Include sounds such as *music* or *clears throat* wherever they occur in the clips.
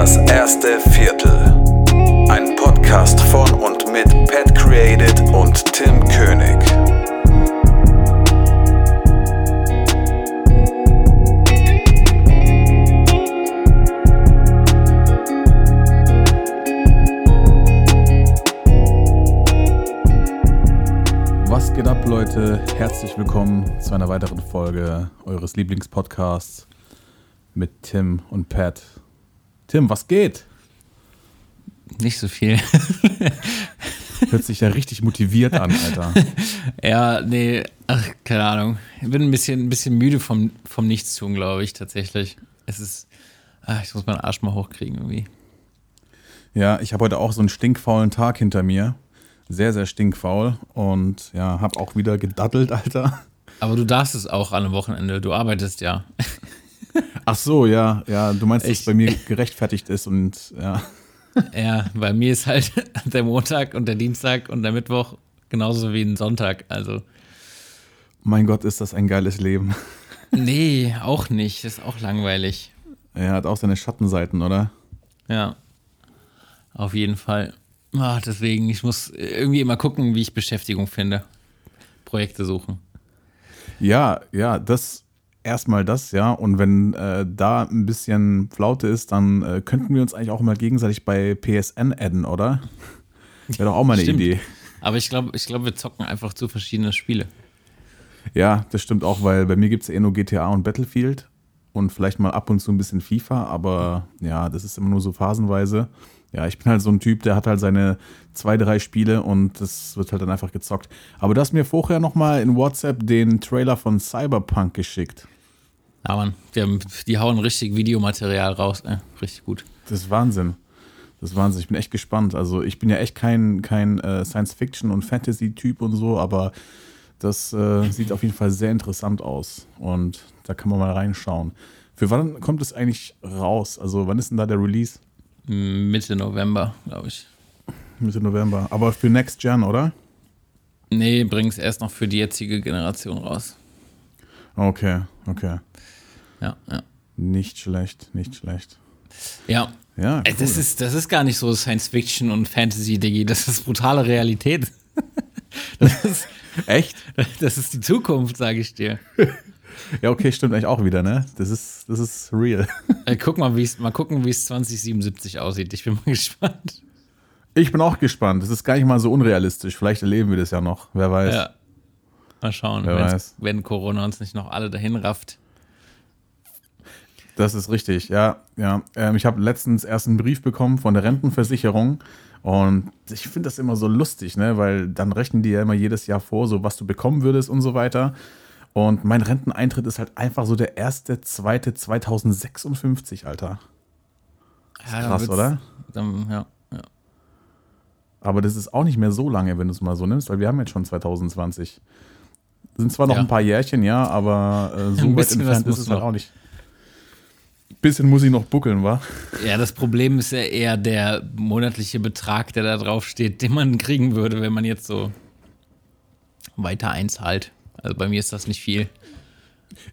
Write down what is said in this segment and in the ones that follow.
Das erste Viertel. Ein Podcast von und mit Pat Created und Tim König. Was geht ab, Leute? Herzlich willkommen zu einer weiteren Folge eures Lieblingspodcasts mit Tim und Pat. Tim, was geht? Nicht so viel. *laughs* Hört sich ja richtig motiviert an, Alter. *laughs* ja, nee, ach, keine Ahnung. Ich bin ein bisschen, ein bisschen müde vom, vom Nichtstun, glaube ich, tatsächlich. Es ist, ach, ich muss meinen Arsch mal hochkriegen irgendwie. Ja, ich habe heute auch so einen stinkfaulen Tag hinter mir. Sehr, sehr stinkfaul und ja, habe auch wieder gedaddelt, Alter. Aber du darfst es auch an einem Wochenende, du arbeitest ja. Ach so, ja, ja, du meinst, dass es bei mir gerechtfertigt ist und ja. *laughs* Ja, bei mir ist halt *laughs* der Montag und der Dienstag und der Mittwoch genauso wie ein Sonntag, also. Mein Gott, ist das ein geiles Leben. *laughs* Nee, auch nicht, ist auch langweilig. Er hat auch seine Schattenseiten, oder? Ja, auf jeden Fall. Ach, deswegen, ich muss irgendwie immer gucken, wie ich Beschäftigung finde. Projekte suchen. Ja, ja, das erstmal das, ja. Und wenn äh, da ein bisschen Flaute ist, dann äh, könnten wir uns eigentlich auch mal gegenseitig bei PSN adden, oder? *laughs* Wäre doch auch mal eine Stimmt. Idee. Aber ich glaube, ich glaub, wir zocken einfach zu verschiedene Spiele. Ja, das stimmt auch, weil bei mir gibt es ja eh nur GTA und Battlefield und vielleicht mal ab und zu ein bisschen FIFA, aber ja, das ist immer nur so phasenweise. Ja, ich bin halt so ein Typ, der hat halt seine zwei, drei Spiele und das wird halt dann einfach gezockt. Aber du hast mir vorher nochmal in WhatsApp den Trailer von Cyberpunk geschickt. Ja, Mann, die, haben, die hauen richtig Videomaterial raus. Äh, richtig gut. Das ist Wahnsinn. Das ist Wahnsinn. Ich bin echt gespannt. Also ich bin ja echt kein, kein äh, Science-Fiction- und Fantasy-Typ und so, aber das äh, sieht auf jeden Fall sehr interessant aus. Und da kann man mal reinschauen. Für wann kommt es eigentlich raus? Also wann ist denn da der Release? Mitte November, glaube ich. Mitte November. Aber für Next Gen, oder? Nee, bring's erst noch für die jetzige Generation raus. Okay, okay. Ja, ja. Nicht schlecht, nicht schlecht. Ja. Ja, Ey, Das, ist, das ist gar nicht so Science Fiction und Fantasy, Diggi. Das ist brutale Realität. *laughs* Das ist, Echt? *laughs* das ist die Zukunft, sage ich dir. Ja, okay, stimmt eigentlich auch wieder, ne? Das ist, das ist real. Ey, *laughs* guck mal, wie's, mal gucken, wie es 2077 aussieht. Ich bin mal *laughs* gespannt. Ich bin auch gespannt. Das ist gar nicht mal so unrealistisch. Vielleicht erleben wir das ja noch. Wer weiß. Ja. Mal schauen, Wer weiß. wenn Corona uns nicht noch alle dahin rafft. Das ist richtig, ja. ja. Ähm, ich habe letztens erst einen Brief bekommen von der Rentenversicherung und ich finde das immer so lustig, ne? weil dann rechnen die ja immer jedes Jahr vor, so was du bekommen würdest und so weiter. Und mein Renteneintritt ist halt einfach so der erste, zweite 2056, Alter. Ja, krass, oder? Dann, ja, ja. Aber das ist auch nicht mehr so lange, wenn du es mal so nimmst, weil wir haben jetzt schon 2020. Sind zwar noch Ja. ein paar Jährchen, ja, aber äh, so *laughs* Ein weit entfernt ist muss es halt auch nicht. Bisschen muss ich noch buckeln, wa? ja, das Problem ist ja eher der monatliche Betrag, der da drauf steht, den man kriegen würde, wenn man jetzt so weiter einzahlt. Also bei mir ist das nicht viel.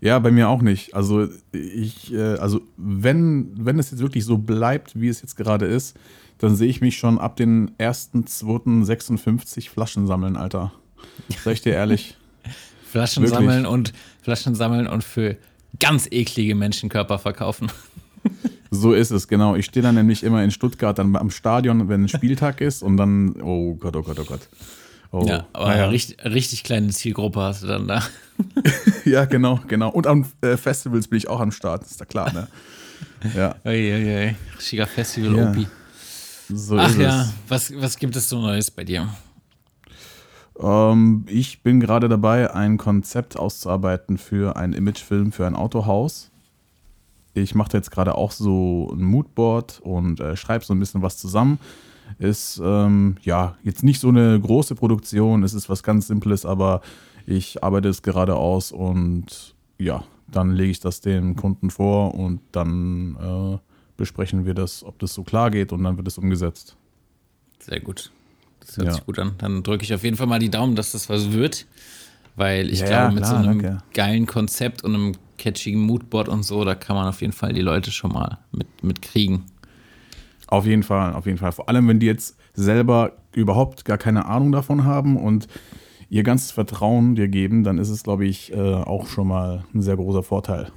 Ja, bei mir auch nicht. Also ich, äh, also wenn, wenn es jetzt wirklich so bleibt, wie es jetzt gerade ist, dann sehe ich mich schon ab den 1.2.56 Flaschen sammeln, Alter. Sag ich dir ehrlich. *laughs* Flaschen Wirklich? sammeln und Flaschen sammeln und für ganz eklige Menschenkörper verkaufen. *laughs* So ist es, genau. Ich stehe dann nämlich immer in Stuttgart dann am Stadion, wenn ein Spieltag ist und dann, oh Gott, oh Gott, oh Gott. Oh, ja, aber naja. richtig, richtig kleine Zielgruppe hast du dann da. *laughs* ja, genau, genau. Und am äh, Festivals bin ich auch am Start, ist da klar, ne? Ja, *laughs* Uiuiui, Richtiger Festival Ja. Opi. so Ach ja, es. was, was gibt es so Neues bei dir? Ähm, ich bin gerade dabei, ein Konzept auszuarbeiten für einen Imagefilm für ein Autohaus. Ich mache jetzt gerade auch so ein Moodboard und äh, schreibe so ein bisschen was zusammen. Ist ähm, ja jetzt nicht so eine große Produktion, es ist was ganz Simples, aber ich arbeite es gerade aus und ja, dann lege ich das dem Kunden vor und dann äh, besprechen wir das, ob das so klar geht und dann wird es umgesetzt. Sehr gut. Das hört Ja. sich gut an. Dann drücke ich auf jeden Fall mal die Daumen, dass das was wird. Weil ich Ja, glaube, mit klar, so einem danke. geilen Konzept und einem catchigen Moodboard und so, da kann man auf jeden Fall die Leute schon mal mit, mit kriegen. Auf jeden Fall, auf jeden Fall. Vor allem, wenn die jetzt selber überhaupt gar keine Ahnung davon haben und ihr ganzes Vertrauen dir geben, dann ist es, glaube ich, äh, auch schon mal ein sehr großer Vorteil.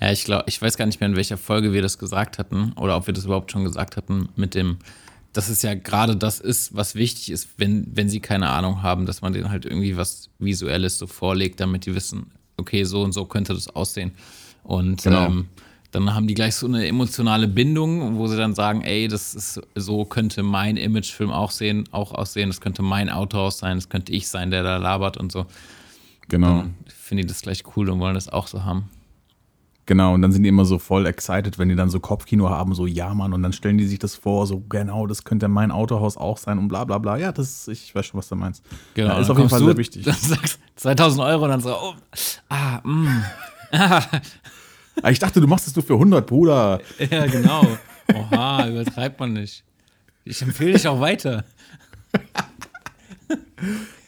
Ja, ich glaube, ich weiß gar nicht mehr, in welcher Folge wir das gesagt hatten oder ob wir das überhaupt schon gesagt hatten mit dem, dass es ja gerade das ist, was wichtig ist, wenn, wenn sie keine Ahnung haben, dass man denen halt irgendwie was Visuelles so vorlegt, damit die wissen, okay, so und so könnte das aussehen. Und Genau. ähm, dann haben die gleich so eine emotionale Bindung, wo sie dann sagen, ey, das ist so könnte mein Imagefilm auch sehen, auch aussehen, das könnte mein Autohaus sein, das könnte ich sein, der da labert und so. Genau. Finde ich das gleich cool und wollen das auch so haben. Genau, und dann sind die immer so voll excited, wenn die dann so Kopfkino haben, so ja, Mann, und dann stellen die sich das vor, so genau, das könnte mein Autohaus auch sein und bla bla bla. Ja, das ist, ich weiß schon, was du meinst. Genau, ja, ist auf jeden Fall du, sehr wichtig. *laughs* Dann sagst 2000 Euro und dann so, oh, ah, mm. *laughs* *laughs* Ah, Ich dachte, du machst es nur für 100, Bruder. ja, genau. Oha, übertreibt man nicht. Ich empfehle dich auch weiter.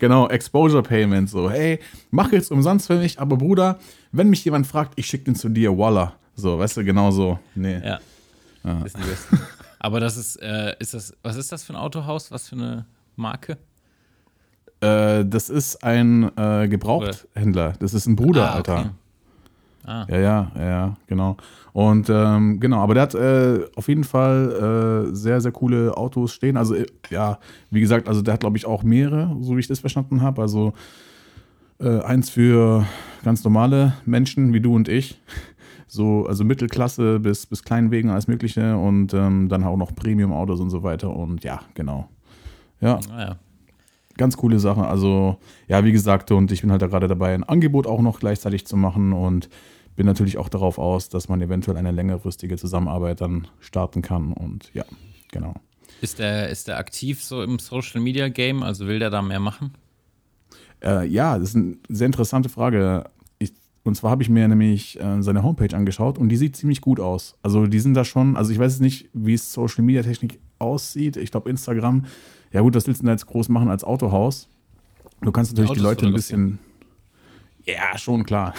Genau, Exposure Payment, so, hey, mach jetzt umsonst für mich, aber Bruder, wenn mich jemand fragt, ich schick den zu dir, voila. So, weißt du, genau so. Nee. Ja. Ist die beste. Aber das ist, äh, ist das, was ist das für ein Autohaus? Was für eine Marke? Äh, das ist ein äh, Gebrauchthändler. Das ist ein Bruder, Ah, okay. Alter. Ah. Ja, ja, ja, ja, genau. Und ähm, genau, aber der hat äh, auf jeden Fall äh, sehr, sehr coole Autos stehen. Also, äh, ja, wie gesagt, also der hat, glaube ich, auch mehrere, so wie ich das verstanden habe. Also äh, eins für ganz normale Menschen wie du und ich. *laughs* So, also Mittelklasse bis, bis Kleinwegen, alles Mögliche. Und ähm, dann auch noch Premium-Autos und so weiter. Und ja, genau. Ja, Naja. ganz coole Sache. Also, ja, wie gesagt, und ich bin halt da gerade dabei, ein Angebot auch noch gleichzeitig zu machen und bin natürlich auch darauf aus, dass man eventuell eine längerfristige Zusammenarbeit dann starten kann. Und ja, genau. Ist der, ist der aktiv so im Social Media Game? Also will der da mehr machen? Äh, ja, das ist eine sehr interessante Frage. Ich, und zwar habe ich mir nämlich äh, seine Homepage angeschaut und die sieht ziemlich gut aus. Also die sind da schon, also ich weiß jetzt nicht, wie es Social Media Technik aussieht. Ich glaube Instagram, ja gut, was willst du denn jetzt groß machen als Autohaus? Du kannst natürlich die Autos Leute ein bisschen. Ja, schon klar.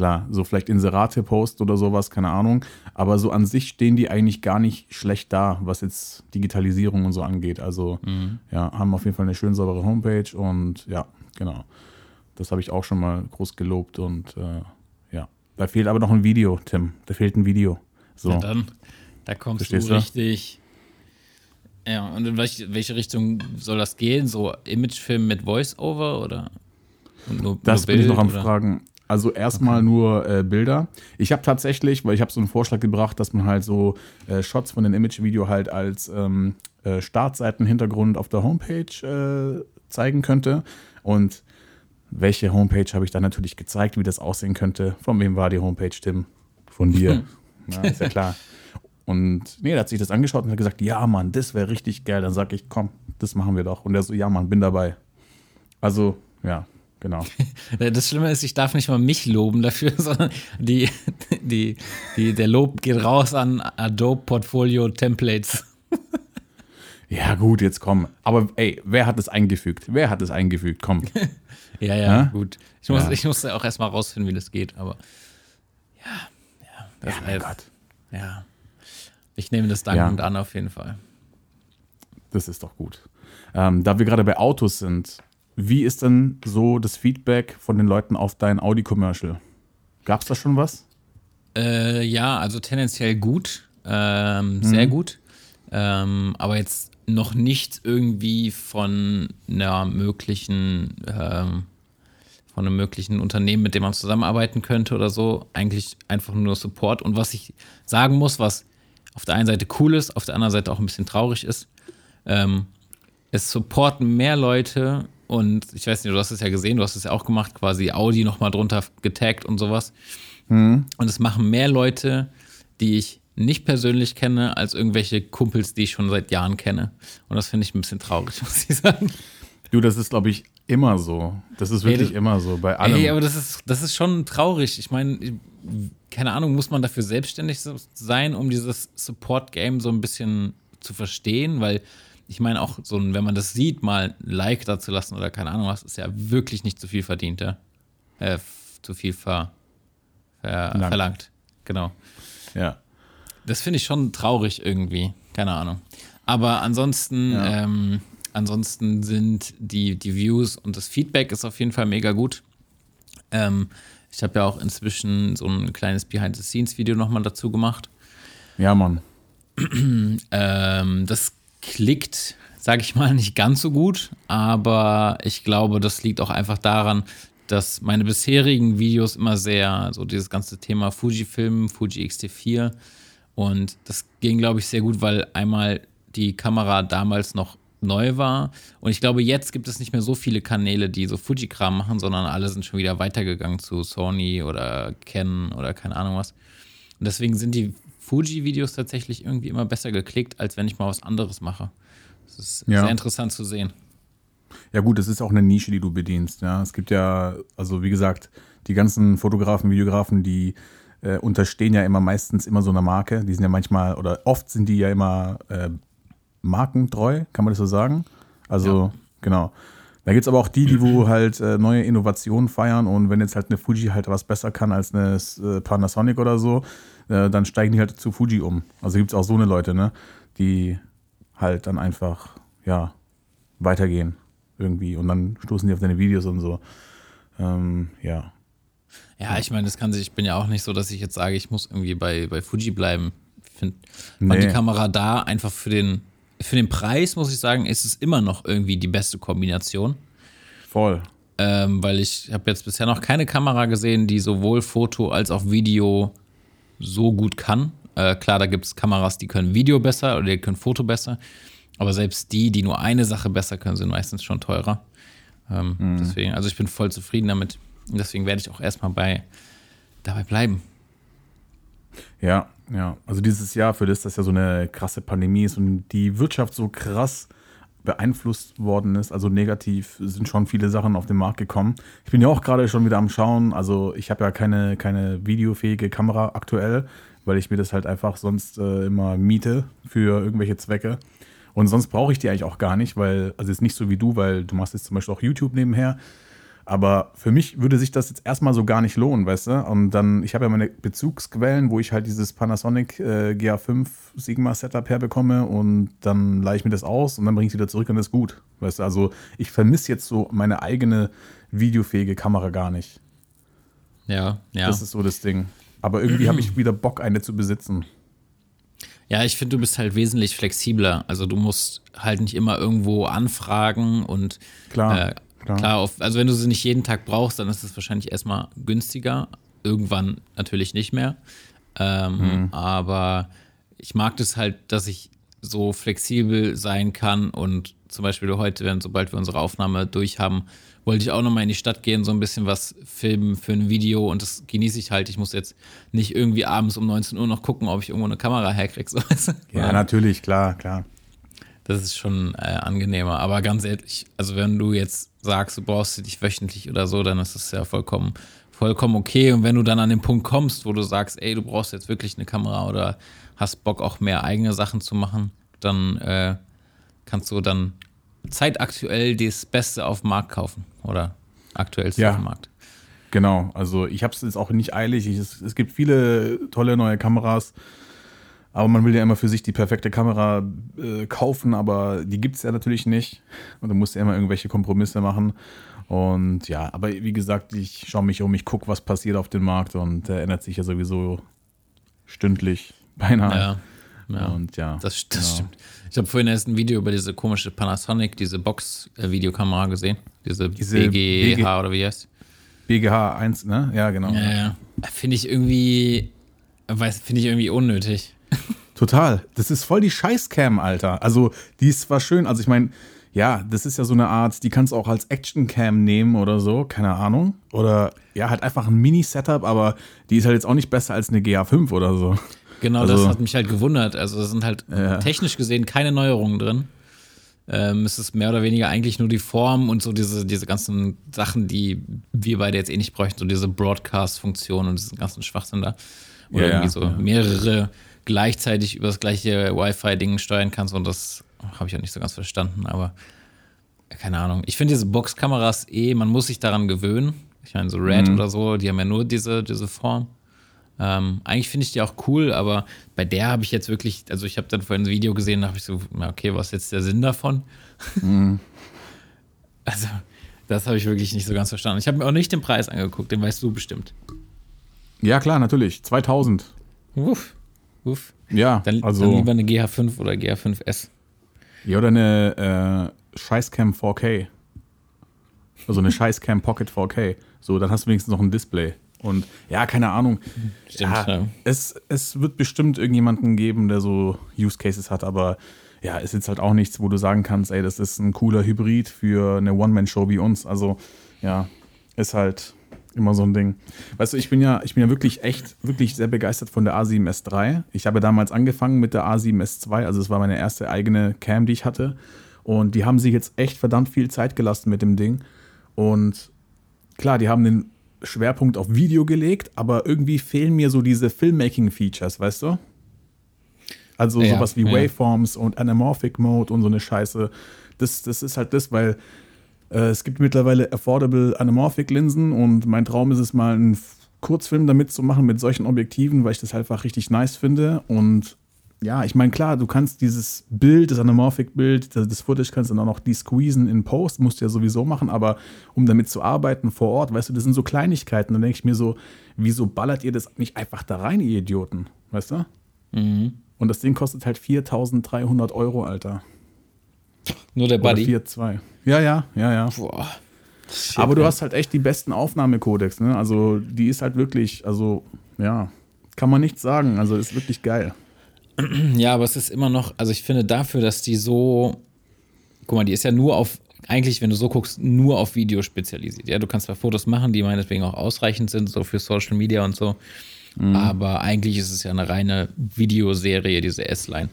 Klar, so vielleicht Inserate post oder sowas, keine Ahnung. Aber so an sich stehen die eigentlich gar nicht schlecht da, was jetzt Digitalisierung und so angeht. Also ja, haben auf jeden Fall eine schön saubere Homepage und ja, genau. Das habe ich auch schon mal groß gelobt und äh, ja. Da fehlt aber noch ein Video, Tim. Da fehlt ein Video. So. Ja, dann, da kommst Verstehst du richtig. Ja, und in welche, welche Richtung soll das gehen? So Imagefilm mit Voice-Over oder nur, Das nur bin ich noch am oder? Fragen. Also erstmal nur äh, Bilder. Ich habe tatsächlich, weil ich habe so einen Vorschlag gebracht, dass man halt so äh, Shots von dem Image-Video halt als ähm, äh, Startseitenhintergrund auf der Homepage äh, zeigen könnte. Und welche Homepage habe ich dann natürlich gezeigt, wie das aussehen könnte. Von wem war die Homepage, Tim? Von dir. *laughs* Na, ist ja klar. Und nee, der hat sich das angeschaut und hat gesagt, ja Mann, das wäre richtig geil. Dann sag ich, komm, das machen wir doch. Und er so, ja Mann, bin dabei. Also, ja, genau. *laughs* Das Schlimme ist, ich darf nicht mal mich loben dafür, *laughs* sondern die, die, die, der Lob geht raus an Adobe Portfolio Templates. *laughs* Ja, gut, jetzt komm. Aber ey, wer hat es eingefügt? Wer hat es eingefügt? Komm. Ja, ja, Hä? gut. Ich, muss, Ja. ich musste auch erstmal rausfinden, wie das geht, aber ja, ja, das Ja, mein äh, Gott. ja. Ich nehme das dankend an, auf jeden Fall. Das ist doch gut. Ähm, da wir gerade bei Autos sind, wie ist denn so das Feedback von den Leuten auf dein Audi-Commercial? Gab es da schon was? Äh, ja, also tendenziell gut, ähm, sehr Mhm. gut, ähm, aber jetzt noch nicht irgendwie von einer möglichen, ähm, von einem möglichen Unternehmen, mit dem man zusammenarbeiten könnte oder so. Eigentlich einfach nur Support. Und was ich sagen muss, was auf der einen Seite cool ist, auf der anderen Seite auch ein bisschen traurig ist, ähm, es supporten mehr Leute und ich weiß nicht, du hast es ja gesehen, du hast es ja auch gemacht, quasi Audi nochmal drunter getaggt und sowas. Und es machen mehr Leute, die ich nicht persönlich kenne, als irgendwelche Kumpels, die ich schon seit Jahren kenne. Und das finde ich ein bisschen traurig, *laughs* muss ich sagen. Du, das ist, glaube ich, immer so. Das ist wirklich das- immer so. Bei allem. Ey, aber das ist, das ist schon traurig. Ich meine, keine Ahnung, muss man dafür selbstständig sein, um dieses Support-Game so ein bisschen zu verstehen? Weil ich meine, auch so, wenn man das sieht, mal ein Like da zu lassen oder keine Ahnung was, ist ja wirklich nicht zu viel verdient, ja? Äh, zu viel ver, ver, Verlangt. verlangt. Genau. ja. Das finde ich schon traurig irgendwie. Keine Ahnung. Aber ansonsten, Ja. ähm, ansonsten sind die, die Views und das Feedback ist auf jeden Fall mega gut. Ähm, ich habe ja auch inzwischen so ein kleines Behind-the-Scenes-Video nochmal dazu gemacht. Ja, Mann. Ähm, das klickt, sage ich mal, nicht ganz so gut, aber ich glaube, das liegt auch einfach daran, dass meine bisherigen Videos immer sehr, so dieses ganze Thema Fujifilm, Fuji X-T4 und das ging, glaube ich, sehr gut, weil einmal die Kamera damals noch neu war und ich glaube, jetzt gibt es nicht mehr so viele Kanäle, die so Fuji-Kram machen, sondern alle sind schon wieder weitergegangen zu Sony oder Canon oder keine Ahnung was. Und deswegen sind die Fuji-Videos tatsächlich irgendwie immer besser geklickt, als wenn ich mal was anderes mache. Das ist Ja. sehr interessant zu sehen. Ja gut, es ist auch eine Nische, die du bedienst. Ja, es gibt ja, also wie gesagt, die ganzen Fotografen, Videografen, die äh, unterstehen ja immer meistens immer so einer Marke. Die sind ja manchmal oder oft sind die ja immer äh, markentreu, kann man das so sagen? Also genau. Da gibt es aber auch die, die wo halt äh, neue Innovationen feiern und wenn jetzt halt eine Fuji halt was besser kann als eine äh, Panasonic oder so, äh, dann steigen die halt zu Fuji um. Also gibt es auch so eine Leute, ne, die halt dann einfach, ja, weitergehen irgendwie und dann stoßen die auf deine Videos und so. Ähm, ja. Ja, ich meine, das kann sich, ich bin ja auch nicht so, dass ich jetzt sage, ich muss irgendwie bei, bei Fuji bleiben. Ich finde, Nee. die Kamera da einfach für den, für den Preis, muss ich sagen, ist es immer noch irgendwie die beste Kombination. Voll. Ähm, weil ich habe jetzt bisher noch keine Kamera gesehen, die sowohl Foto als auch Video so gut kann. Äh, klar, da gibt es Kameras, die können Video besser oder die können Foto besser. Aber selbst die, die nur eine Sache besser können, sind meistens schon teurer. Ähm, Deswegen, also ich bin voll zufrieden damit. Und deswegen werde ich auch erstmal bei dabei bleiben. Ja, ja. Also dieses Jahr, für das das ja so eine krasse Pandemie ist und die Wirtschaft so krass beeinflusst worden ist, also negativ, sind schon viele Sachen auf den Markt gekommen. Ich bin ja auch gerade schon wieder am Schauen. Also ich habe ja keine, keine videofähige Kamera aktuell, weil ich mir das halt einfach sonst äh, immer miete für irgendwelche Zwecke. Und sonst brauche ich die eigentlich auch gar nicht, weil, also jetzt nicht so wie du, weil du machst jetzt zum Beispiel auch YouTube nebenher. Aber für mich würde sich das jetzt erstmal so gar nicht lohnen, weißt du? Und dann, ich habe ja meine Bezugsquellen, wo ich halt dieses Panasonic äh, GA5 Sigma Setup herbekomme und dann leihe ich mir das aus und dann bringe ich es wieder zurück und das ist gut, weißt du? Also ich vermisse jetzt so meine eigene videofähige Kamera gar nicht. Ja, ja. Das ist so das Ding. Aber irgendwie habe ich *clears throat* wieder Bock, eine zu besitzen. Ja, ich finde, du bist halt wesentlich flexibler. Also du musst halt nicht immer irgendwo anfragen und Klar, äh, klar. klar, auf, also wenn du sie nicht jeden Tag brauchst, dann ist es wahrscheinlich erstmal günstiger. Irgendwann natürlich nicht mehr. Ähm, Mhm. Aber ich mag das halt, dass ich so flexibel sein kann und zum Beispiel heute, wenn sobald wir unsere Aufnahme durch haben, wollte ich auch nochmal in die Stadt gehen, so ein bisschen was filmen für ein Video und das genieße ich halt. Ich muss jetzt nicht irgendwie abends um 19 Uhr noch gucken, ob ich irgendwo eine Kamera herkriege. So. Ja, natürlich, klar, klar. Das ist schon äh, angenehmer. Aber ganz ehrlich, also wenn du jetzt sagst, du brauchst sie dich wöchentlich oder so, dann ist das ja vollkommen, vollkommen okay. Und wenn du dann an den Punkt kommst, wo du sagst, ey, du brauchst jetzt wirklich eine Kamera oder hast Bock auch mehr eigene Sachen zu machen, dann äh, kannst du dann zeitaktuell das Beste auf dem Markt kaufen oder aktuellste Ja. auf dem Markt. Genau, also ich habe es jetzt auch nicht eilig. Ich, es, es gibt viele tolle neue Kameras, aber man will ja immer für sich die perfekte Kamera äh, kaufen, aber die gibt es ja natürlich nicht. Und du musst ja immer irgendwelche Kompromisse machen. Und ja, aber wie gesagt, ich schaue mich um, ich gucke, was passiert auf dem Markt und der ändert sich ja sowieso stündlich beinahe. Ja. ja. Und ja, Das, das genau. stimmt. Ich habe vorhin erst ein Video über diese komische Panasonic, diese Box-Videokamera gesehen. Diese, Diese BGH BG oder wie heißt. BGH 1, ne? Ja, genau. Ja, ja. Finde ich irgendwie, weiß, finde ich irgendwie unnötig. *laughs* Total. Das ist voll die Scheißcam, Alter. Also, die ist zwar schön, also ich meine, ja, das ist ja so eine Art, die kannst du auch als Actioncam nehmen oder so, keine Ahnung. Oder ja, halt einfach ein Mini-Setup, aber die ist halt jetzt auch nicht besser als eine GA5 oder so. Genau, Also- das hat mich halt gewundert. Also da sind halt Ja. technisch gesehen keine Neuerungen drin. Ähm, es ist mehr oder weniger eigentlich nur die Form und so diese, diese ganzen Sachen, die wir beide jetzt eh nicht bräuchten, so diese Broadcast-Funktion und diesen ganzen Schwachsinn da. Oder Ja, ja, irgendwie so ja. mehrere gleichzeitig über das gleiche Wi-Fi-Ding steuern kannst und das habe ich auch nicht so ganz verstanden, aber keine Ahnung. Ich finde diese Boxkameras eh, man muss sich daran gewöhnen. Ich meine, so Red Mhm. oder so, die haben ja nur diese, diese Form. Ähm, eigentlich finde ich die auch cool, aber bei der habe ich jetzt wirklich, also ich habe dann vorhin ein Video gesehen, da habe ich so, okay, was ist jetzt der Sinn davon? Mhm. *laughs* also, das habe ich wirklich nicht so ganz verstanden. Ich habe mir auch nicht den Preis angeguckt, den weißt du bestimmt. Ja, klar, natürlich. 2000. Uff. Uff. Ja, dann, also. Dann lieber eine GH5 oder GH5S. Ja, oder eine äh, Scheißcam 4K. Also eine *laughs* Scheißcam Pocket 4K. So, dann hast du wenigstens noch ein Display. Und ja, keine Ahnung. Stimmt, ja, ja. Es, es wird bestimmt irgendjemanden geben, der so Use Cases hat, aber ja, ist jetzt halt auch nichts, wo du sagen kannst, ey, das ist ein cooler Hybrid für eine One-Man-Show wie uns. Also, ja, ist halt immer so ein Ding. Weißt du, ich bin ja, ich bin ja wirklich echt, wirklich sehr begeistert von der A7S3. Ich habe damals angefangen mit der A7S2, also es war meine erste eigene Cam, die ich hatte. Und die haben sich jetzt echt verdammt viel Zeit gelassen mit dem Ding. Und klar, die haben den Schwerpunkt auf Video gelegt, aber irgendwie fehlen mir so diese Filmmaking-Features, weißt du? Also Ja, sowas wie ja. Waveforms und Anamorphic Mode und so eine Scheiße. Das, das ist halt das, weil es gibt mittlerweile affordable Anamorphic Linsen und mein Traum ist es mal einen Kurzfilm damit zu machen mit solchen Objektiven, weil ich das halt einfach richtig nice finde und ja, ich meine, klar, du kannst dieses Bild, das Anamorphic-Bild, das, das Footage kannst du dann auch noch de-squeezen in Post, musst du ja sowieso machen, aber um damit zu arbeiten vor Ort, weißt du, das sind so Kleinigkeiten. Dann denke ich mir so, wieso ballert ihr das nicht einfach da rein, ihr Idioten? Weißt du? Mhm. Und das Ding kostet halt 4300 Euro, Alter. Nur der Buddy. 4,2. Ja, ja, ja, ja. Boah. Aber du hast halt echt die besten Aufnahmekodex, ne? Also, die ist halt wirklich, also, ja, kann man nichts sagen. Also, ist wirklich geil. Ja, aber es ist immer noch, also ich finde dafür, dass die so, guck mal, die ist ja nur auf, eigentlich, wenn du so guckst, nur auf Video spezialisiert. Ja, du kannst zwar Fotos machen, die meinetwegen auch ausreichend sind, so für Social Media und so, aber eigentlich ist es ja eine reine Videoserie, diese S-Line.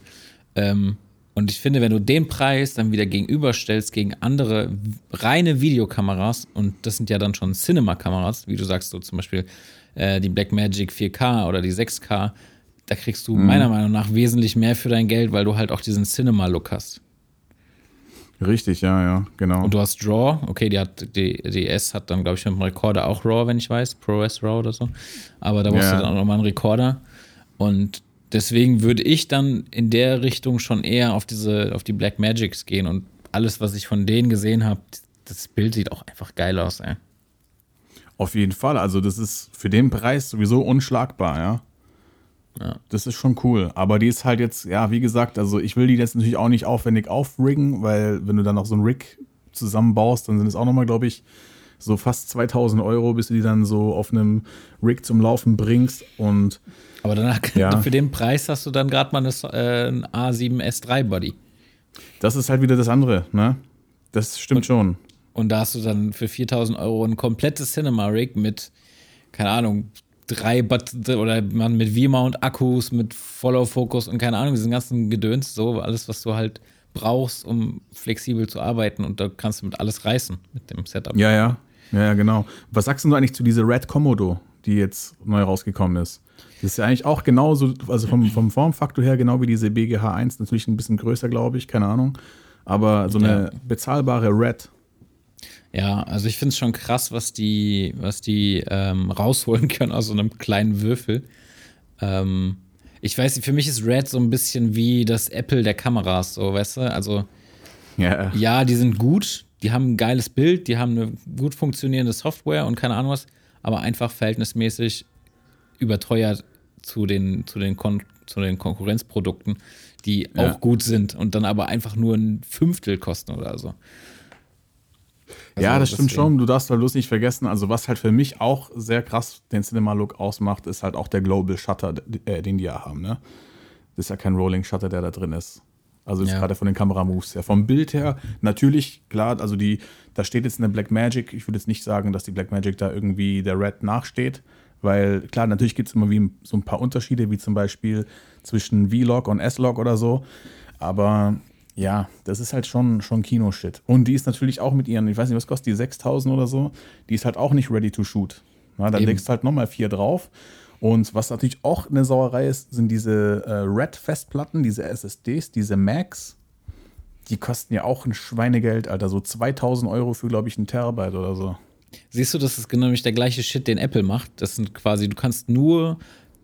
Ähm, und ich finde, wenn du den Preis dann wieder gegenüberstellst gegen andere reine Videokameras, und das sind ja dann schon Cinema-Kameras, wie du sagst, so zum Beispiel äh, die Blackmagic 4K oder die 6K, da kriegst du meiner Meinung nach wesentlich mehr für dein Geld, weil du halt auch diesen Cinema-Look hast. Richtig, ja, ja, genau. Und du hast RAW, okay, die hat die, die S hat dann, glaube ich, mit dem Rekorder auch RAW, wenn ich weiß, ProRes RAW oder so. Aber da brauchst Ja. du dann auch nochmal einen Rekorder. Und deswegen würde ich dann in der Richtung schon eher auf diese, auf die Black Magics gehen. Und alles, was ich von denen gesehen habe, das Bild sieht auch einfach geil aus, ey. Auf jeden Fall. Also, das ist für den Preis sowieso unschlagbar, ja. Ja. Das ist schon cool. Aber die ist halt jetzt, ja, wie gesagt, also ich will die jetzt natürlich auch nicht aufwendig aufriggen, weil wenn du dann noch so einen Rig zusammenbaust, dann sind es auch nochmal, glaube ich, so fast 2000 Euro, bis du die dann so auf einem Rig zum Laufen bringst. Und Aber danach, *laughs* Ja. für den Preis hast du dann gerade mal äh, ein A7S3 Body. das ist halt wieder das andere, ne? Das stimmt schon. Und da hast du dann für 4000 Euro ein komplettes Cinema-Rig mit, keine Ahnung, drei Bat oder man mit V-Mount-Akkus, mit Follow-Focus und keine Ahnung, diesen ganzen Gedöns, so alles, was du halt brauchst, um flexibel zu arbeiten. Und da kannst du mit alles reißen mit dem Setup. Ja, ja. Ja, ja, genau. Was sagst du eigentlich zu dieser Red Komodo, die jetzt neu rausgekommen ist? Das ist ja eigentlich auch genauso, also vom, vom Formfaktor her genau wie diese BGH 1, natürlich ein bisschen größer, glaube ich, keine Ahnung. Aber so eine bezahlbare Red. Ja, also ich finde es schon krass, was die, was die ähm, rausholen *laughs* können aus so einem kleinen Würfel. Ähm, ich weiß für mich ist Red so ein bisschen wie das Apple der Kameras, so, weißt du? Also, Ja, ja, die sind gut, die haben ein geiles Bild, die haben eine gut funktionierende Software und keine Ahnung was, aber einfach verhältnismäßig überteuert zu den, zu den, Kon zu den Konkurrenzprodukten, die Ja. auch gut sind und dann aber einfach nur ein Fünftel kosten oder so. ja, Also das stimmt schon. Du darfst halt bloß nicht vergessen, also was halt für mich auch sehr krass den Cinema-Look ausmacht, ist halt auch der Global Shutter, äh, den die ja haben, ne? Das ist ja kein Rolling Shutter, der da drin ist. Also Ja. gerade von den Kameramoves her. Vom Bild her, natürlich, klar, also die, da steht jetzt eine Blackmagic. Ich würde jetzt nicht sagen, dass die Blackmagic da irgendwie der Red nachsteht. Weil, klar, natürlich gibt es immer wie so ein paar Unterschiede, wie zum Beispiel zwischen V-Log und S-Log oder so. Aber ja, das ist halt schon, schon Kino-Shit. Und die ist natürlich auch mit ihren, ich weiß nicht, was kostet die, 6000 oder so, die ist halt auch nicht ready to shoot. Na, dann Eben. legst du halt nochmal vier drauf. Und was natürlich auch eine Sauerei ist, sind diese äh, Red-Festplatten, diese SSDs, diese Macs. Die kosten ja auch ein Schweinegeld, Alter. So 2000 Euro für, glaube ich, einen Terabyte oder so. Siehst du, das ist genau nämlich der gleiche Shit, den Apple macht. Das sind quasi, du kannst nur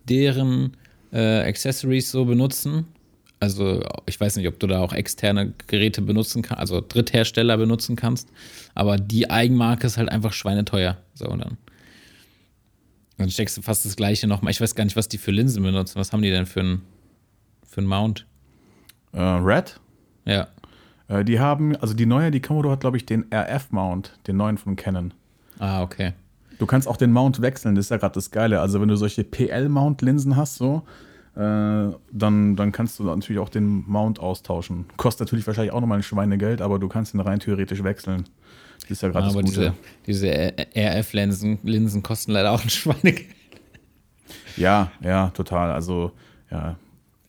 deren äh, Accessories so benutzen. Also ich weiß nicht, ob du da auch externe Geräte benutzen kannst, also Dritthersteller benutzen kannst, aber die Eigenmarke ist halt einfach schweineteuer. So, und dann, dann steckst du fast das gleiche nochmal. Ich weiß gar nicht, was die für Linsen benutzen. Was haben die denn für einen für Mount? Äh, Red? Ja. Äh, die haben, also die neue, die Komodo hat, glaube ich, den RF-Mount, den neuen von Canon. Ah, okay. Du kannst auch den Mount wechseln, das ist ja gerade das Geile. Also wenn du solche PL-Mount-Linsen hast, so, äh, dann, dann kannst du natürlich auch den Mount austauschen. Kostet natürlich wahrscheinlich auch nochmal ein Schweinegeld, aber du kannst ihn rein theoretisch wechseln. Das ist ja gerade aber das Gute. diese, diese RF-Linsen Linsen kosten leider auch ein *laughs* Schweinegeld. Ja, ja, total. Also, ja,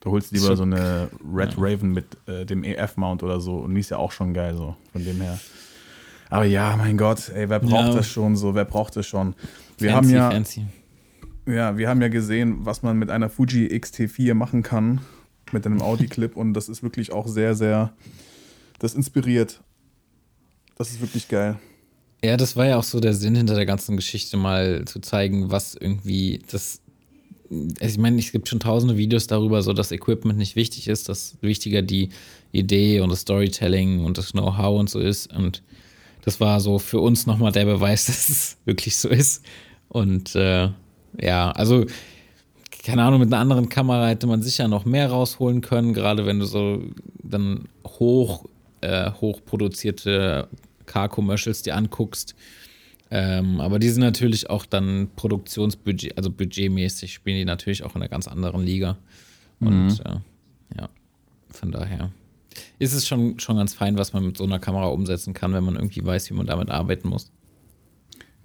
du holst lieber So- so eine Red Ja. Raven mit äh, dem EF-Mount oder so und die ist ja auch schon geil, so von dem her. Aber ja, mein Gott, ey, wer braucht Ja. das schon so? Wer braucht das schon? Wir fancy, haben ja, fancy. ja, wir haben ja gesehen, was man mit einer Fuji X-T4 machen kann, mit einem Audi-Clip und das ist wirklich auch sehr, sehr, das inspiriert. Das ist wirklich geil. Ja, das war ja auch so der Sinn hinter der ganzen Geschichte, mal zu zeigen, was irgendwie das. Also ich meine, es gibt schon tausende Videos darüber, so dass Equipment nicht wichtig ist, dass wichtiger die Idee und das Storytelling und das Know-how und so ist. Und das war so für uns nochmal der Beweis, *laughs* dass es wirklich so ist. Und äh, ja, also keine Ahnung, mit einer anderen Kamera hätte man sicher noch mehr rausholen können, gerade wenn du so dann hoch, äh, hochproduzierte Car-Commercials dir anguckst. Ähm, aber die sind natürlich auch dann Produktionsbudget, also budgetmäßig spielen die natürlich auch in einer ganz anderen Liga. Und äh, ja, von daher ist es schon, schon ganz fein, was man mit so einer Kamera umsetzen kann, wenn man irgendwie weiß, wie man damit arbeiten muss.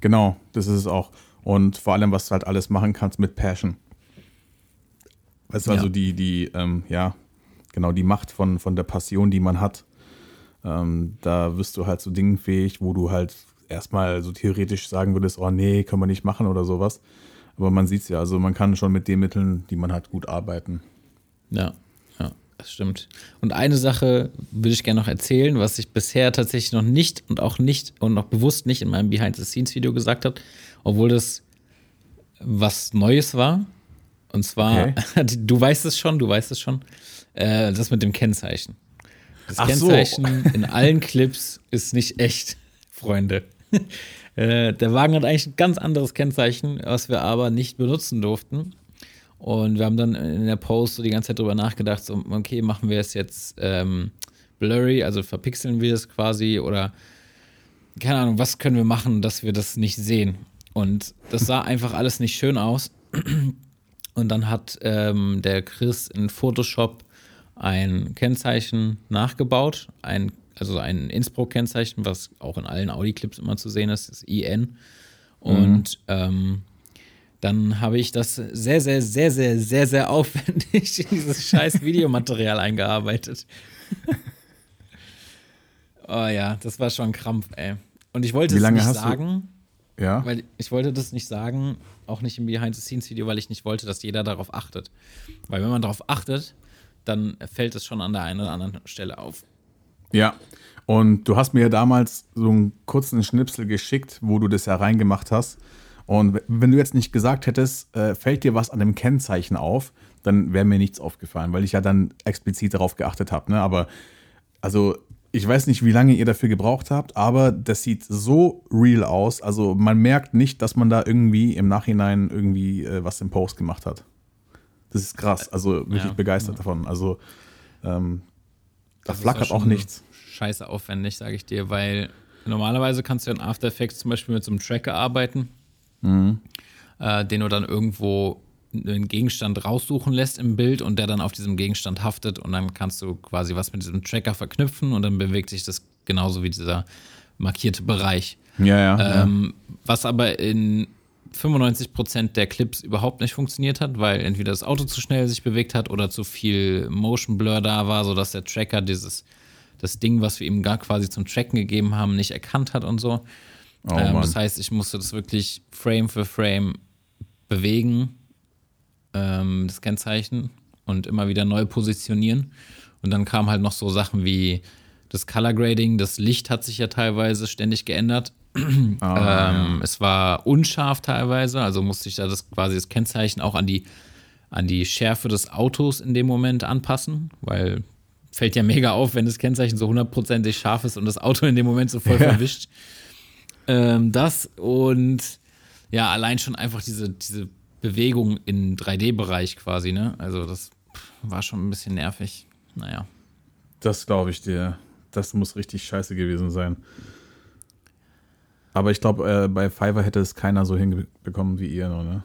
Genau, das ist es auch. Und vor allem, was du halt alles machen kannst mit Passion. Weißt du, Ja. also die, die, ähm, ja, genau, die Macht von, von der Passion, die man hat. Ähm, da wirst du halt zu Dingen fähig, wo du halt erstmal so theoretisch sagen würdest, oh nee, können wir nicht machen oder sowas. Aber man sieht es ja, also man kann schon mit den Mitteln, die man hat, gut arbeiten. Ja, das stimmt. Und eine Sache würde ich gerne noch erzählen, was ich bisher tatsächlich noch nicht und auch nicht und noch bewusst nicht in meinem Behind-the-Scenes-Video gesagt habe, obwohl das was Neues war. Und zwar, *laughs* du weißt es schon, du weißt es schon, äh, das mit dem Kennzeichen. Das Ach so. Kennzeichen in allen Clips ist nicht echt, Freunde. *laughs* äh, der Wagen hat eigentlich ein ganz anderes Kennzeichen, was wir aber nicht benutzen durften. Und wir haben dann in der Post so die ganze Zeit drüber nachgedacht, so, okay, machen wir es jetzt ähm, blurry, also verpixeln wir es quasi oder keine Ahnung, was können wir machen, dass wir das nicht sehen. Und das sah einfach alles nicht schön aus. Und dann hat ähm, der Chris in Photoshop ein Kennzeichen nachgebaut, ein, also ein Innsbruck-Kennzeichen, was auch in allen Audi-Clips immer zu sehen ist, ist IN. Und ähm, dann habe ich das sehr, sehr, sehr, sehr, sehr, sehr aufwendig in dieses scheiß Videomaterial eingearbeitet. *laughs* oh ja, das war schon Krampf, ey. Und ich wollte Wie es nicht hast du- sagen, Ja. weil ich wollte das nicht sagen, auch nicht im Behind-the-Scenes-Video, weil ich nicht wollte, dass jeder darauf achtet. Weil wenn man darauf achtet, dann fällt es schon an der einen oder anderen Stelle auf. Ja. Und du hast mir ja damals so einen kurzen Schnipsel geschickt, wo du das ja reingemacht hast. Und wenn du jetzt nicht gesagt hättest, äh, fällt dir was an dem Kennzeichen auf, dann wäre mir nichts aufgefallen, weil ich ja dann explizit darauf geachtet habe. Ne? Aber also ich weiß nicht, wie lange ihr dafür gebraucht habt, aber das sieht so real aus. Also man merkt nicht, dass man da irgendwie im Nachhinein irgendwie äh, was im Post gemacht hat. Das ist krass. Also wirklich Ja, begeistert davon. Also ähm, da flackert auch nichts. Scheiße aufwendig, sage ich dir, weil normalerweise kannst du in After Effects zum Beispiel mit so einem Tracker arbeiten, äh, den du dann irgendwo einen Gegenstand raussuchen lässt im Bild und der dann auf diesem Gegenstand haftet und dann kannst du quasi was mit diesem Tracker verknüpfen und dann bewegt sich das genauso wie dieser markierte Bereich. Ja, ja. ja. Ähm, was aber in 95% der Clips überhaupt nicht funktioniert hat, weil entweder das Auto zu schnell sich bewegt hat oder zu viel Motion Blur da war, sodass der Tracker dieses das Ding, was wir ihm gar quasi zum Tracken gegeben haben, nicht erkannt hat und so. Oh, ähm, das heißt, ich musste das wirklich Frame für Frame bewegen, ähm, das Kennzeichen, und immer wieder neu positionieren. Und dann kamen halt noch so Sachen wie das Color Grading, das Licht hat sich ja teilweise ständig geändert. Ah, ähm, Es war unscharf teilweise, also musste ich da das quasi das Kennzeichen auch an die an die Schärfe des Autos in dem Moment anpassen, weil fällt ja mega auf, wenn das Kennzeichen so hundertprozentig scharf ist und das Auto in dem Moment so voll Ja. verwischt. Ähm, das und ja, allein schon einfach diese, diese Bewegung im 3D-Bereich quasi, ne? Also das war schon ein bisschen nervig. Naja. Das glaube ich dir. Das muss richtig scheiße gewesen sein. Aber ich glaube, äh, bei Fiverr hätte es keiner so hinbekommen wie ihr, ne?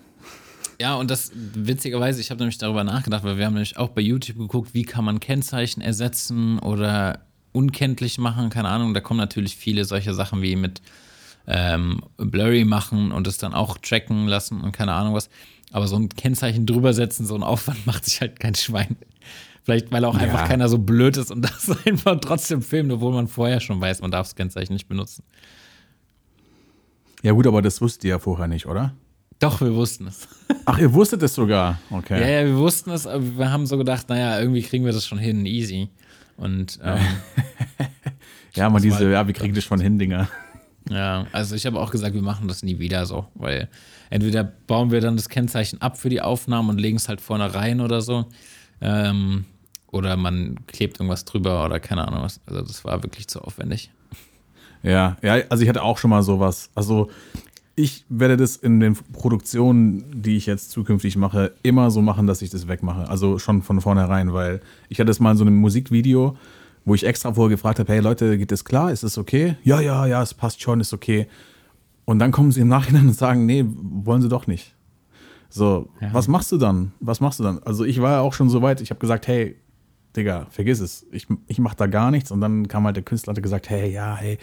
Ja, und das witzigerweise, ich habe nämlich darüber nachgedacht, weil wir haben nämlich auch bei YouTube geguckt, wie kann man Kennzeichen ersetzen oder unkenntlich machen, keine Ahnung. Da kommen natürlich viele solche Sachen wie mit ähm, Blurry machen und es dann auch tracken lassen und keine Ahnung was. Aber so ein Kennzeichen drüber setzen, so ein Aufwand *laughs* macht sich halt kein Schwein. Vielleicht, weil auch Ja. einfach keiner so blöd ist und *laughs* das einfach trotzdem filmt, obwohl man vorher schon weiß, man darf das Kennzeichen nicht benutzen. Ja, gut, aber das wusstet ihr ja vorher nicht, oder? Doch, wir wussten es. *laughs* Ach, ihr wusstet es sogar. Okay. Ja, ja, wir wussten es, aber wir haben so gedacht, naja, irgendwie kriegen wir das schon hin, easy. Und ähm, Ja, man, diese, ja, wir kriegen das schon hin, Dinger. Ja, also ich habe auch gesagt, wir machen das nie wieder so, weil entweder bauen wir dann das Kennzeichen ab für die Aufnahmen und legen es halt vorne rein oder so. Ähm, oder man klebt irgendwas drüber oder keine Ahnung was. Also das war wirklich zu aufwendig. Ja, ja, also ich hatte auch schon mal sowas. Also ich werde das in den Produktionen, die ich jetzt zukünftig mache, immer so machen, dass ich das wegmache. Also schon von vornherein, weil ich hatte es mal in so einem Musikvideo, wo ich extra vorher gefragt habe, hey Leute, geht das klar? Ist das okay? Ja, ja, ja, es passt schon, ist okay. Und dann kommen sie im Nachhinein und sagen, nee, wollen sie doch nicht. So, Ja. was machst du dann? Was machst du dann? Also ich war ja auch schon so weit, ich habe gesagt, hey, Digga, vergiss es. Ich, ich mach da gar nichts. Und dann kam halt der Künstler und hat gesagt, hey, ja, hey,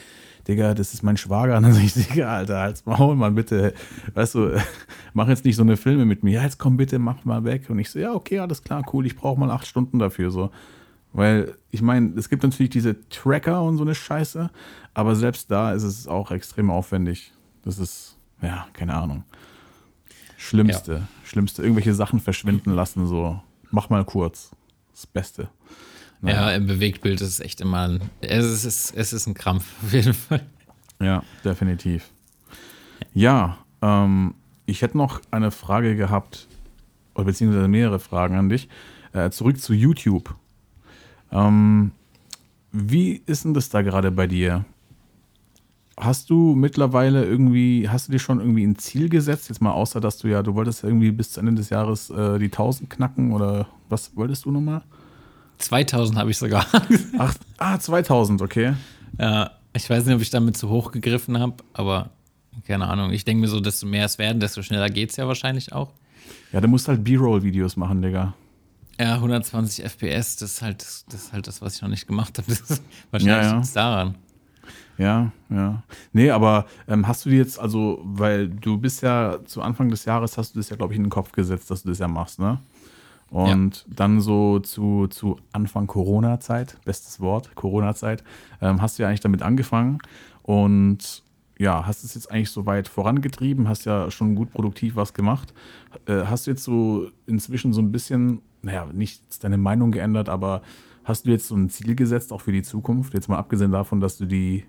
Digga, das ist mein Schwager. Und dann sag ich, Digga, Alter, halt's Maul, Mann, bitte. Weißt du, *laughs* mach jetzt nicht so eine Filme mit mir. Ja, jetzt komm bitte, mach mal weg. Und ich so, ja, okay, alles klar, cool, ich brauche mal acht Stunden dafür. So. Weil, ich meine, es gibt natürlich diese Tracker und so eine Scheiße, aber selbst da ist es auch extrem aufwendig. Das ist, ja, keine Ahnung. Schlimmste, schlimmste. Irgendwelche Sachen verschwinden lassen, so. Mach mal kurz. Das Beste. Ja, im Bewegtbild ist es echt immer ein, es ist, es ist ein Krampf, *laughs* auf jeden Fall. Ja, definitiv. Ja, ähm, ich hätte noch eine Frage gehabt, oder beziehungsweise mehrere Fragen an dich. Äh, zurück zu YouTube. Ähm, wie ist denn das da gerade bei dir? Hast du mittlerweile irgendwie, hast du dir schon irgendwie ein Ziel gesetzt? Jetzt mal außer, dass du ja, du wolltest irgendwie bis zu Ende des Jahres äh, die 1000 knacken oder was wolltest du nochmal? 2000 habe ich sogar. *laughs* Ach, ah, 2000, okay. Ja, ich weiß nicht, ob ich damit zu hoch gegriffen habe, aber keine Ahnung. Ich denke mir so, desto mehr es werden, desto schneller geht es ja wahrscheinlich auch. Ja, du musst halt B-Roll-Videos machen, Digga. Ja, 120 FPS, das ist halt das, das, ist halt das was ich noch nicht gemacht habe. *laughs* Wahrscheinlich Ja, ja. daran. Ja, ja. Nee, aber ähm, hast du dir jetzt, also, weil du bist ja zu Anfang des Jahres, hast du das ja, glaube ich, in den Kopf gesetzt, dass du das ja machst, ne? Und dann so zu, zu Anfang Corona-Zeit, bestes Wort, Corona-Zeit, ähm, hast du ja eigentlich damit angefangen und ja, hast es jetzt eigentlich so weit vorangetrieben, hast ja schon gut produktiv was gemacht. Äh, hast du jetzt so inzwischen so ein bisschen, naja, nicht deine Meinung geändert, aber hast du jetzt so ein Ziel gesetzt, auch für die Zukunft? Jetzt mal abgesehen davon, dass du die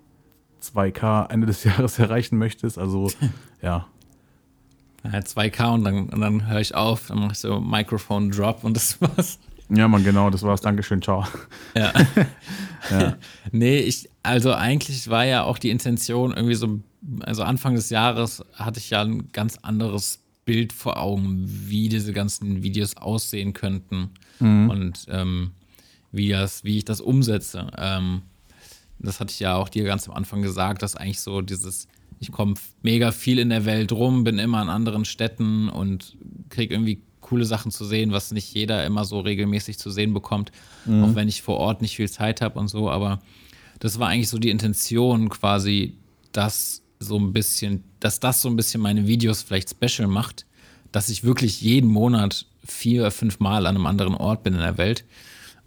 2K Ende des *laughs* Jahres erreichen möchtest. Also, *laughs* ja. Ja, 2K und dann, und dann höre ich auf, dann mache ich so Microphone Drop und das war's. Ja, Mann, genau, das war's. Dankeschön, ciao. *laughs* Ja. Ja. nee, ich, also eigentlich war ja auch die Intention irgendwie so, also Anfang des Jahres hatte ich ja ein ganz anderes Bild vor Augen, wie diese ganzen Videos aussehen könnten und ähm, wie, das, wie ich das umsetze. Ähm, das hatte ich ja auch dir ganz am Anfang gesagt, dass eigentlich so dieses, ich komme mega viel in der Welt rum, bin immer an anderen Städten und kriege irgendwie coole Sachen zu sehen, was nicht jeder immer so regelmäßig zu sehen bekommt, auch wenn ich vor Ort nicht viel Zeit habe und so, aber das war eigentlich so die Intention quasi, dass so ein bisschen, dass das so ein bisschen meine Videos vielleicht special macht, dass ich wirklich jeden Monat vier, fünf Mal an einem anderen Ort bin in der Welt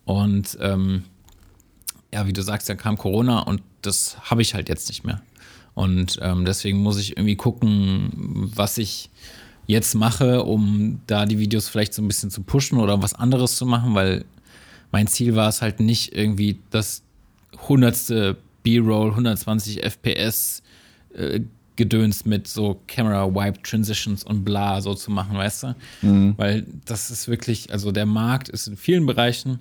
und ähm, ja, wie du sagst, dann kam Corona und das habe ich halt jetzt nicht mehr. Und ähm, deswegen muss ich irgendwie gucken, was ich jetzt mache, um da die Videos vielleicht so ein bisschen zu pushen oder was anderes zu machen, weil mein Ziel war es halt nicht irgendwie das hundertste B-Roll, 120 FPS äh, Gedöns mit so Camera Wipe Transitions und bla so zu machen, weißt du? Mhm. Weil das ist wirklich, also der Markt ist in vielen Bereichen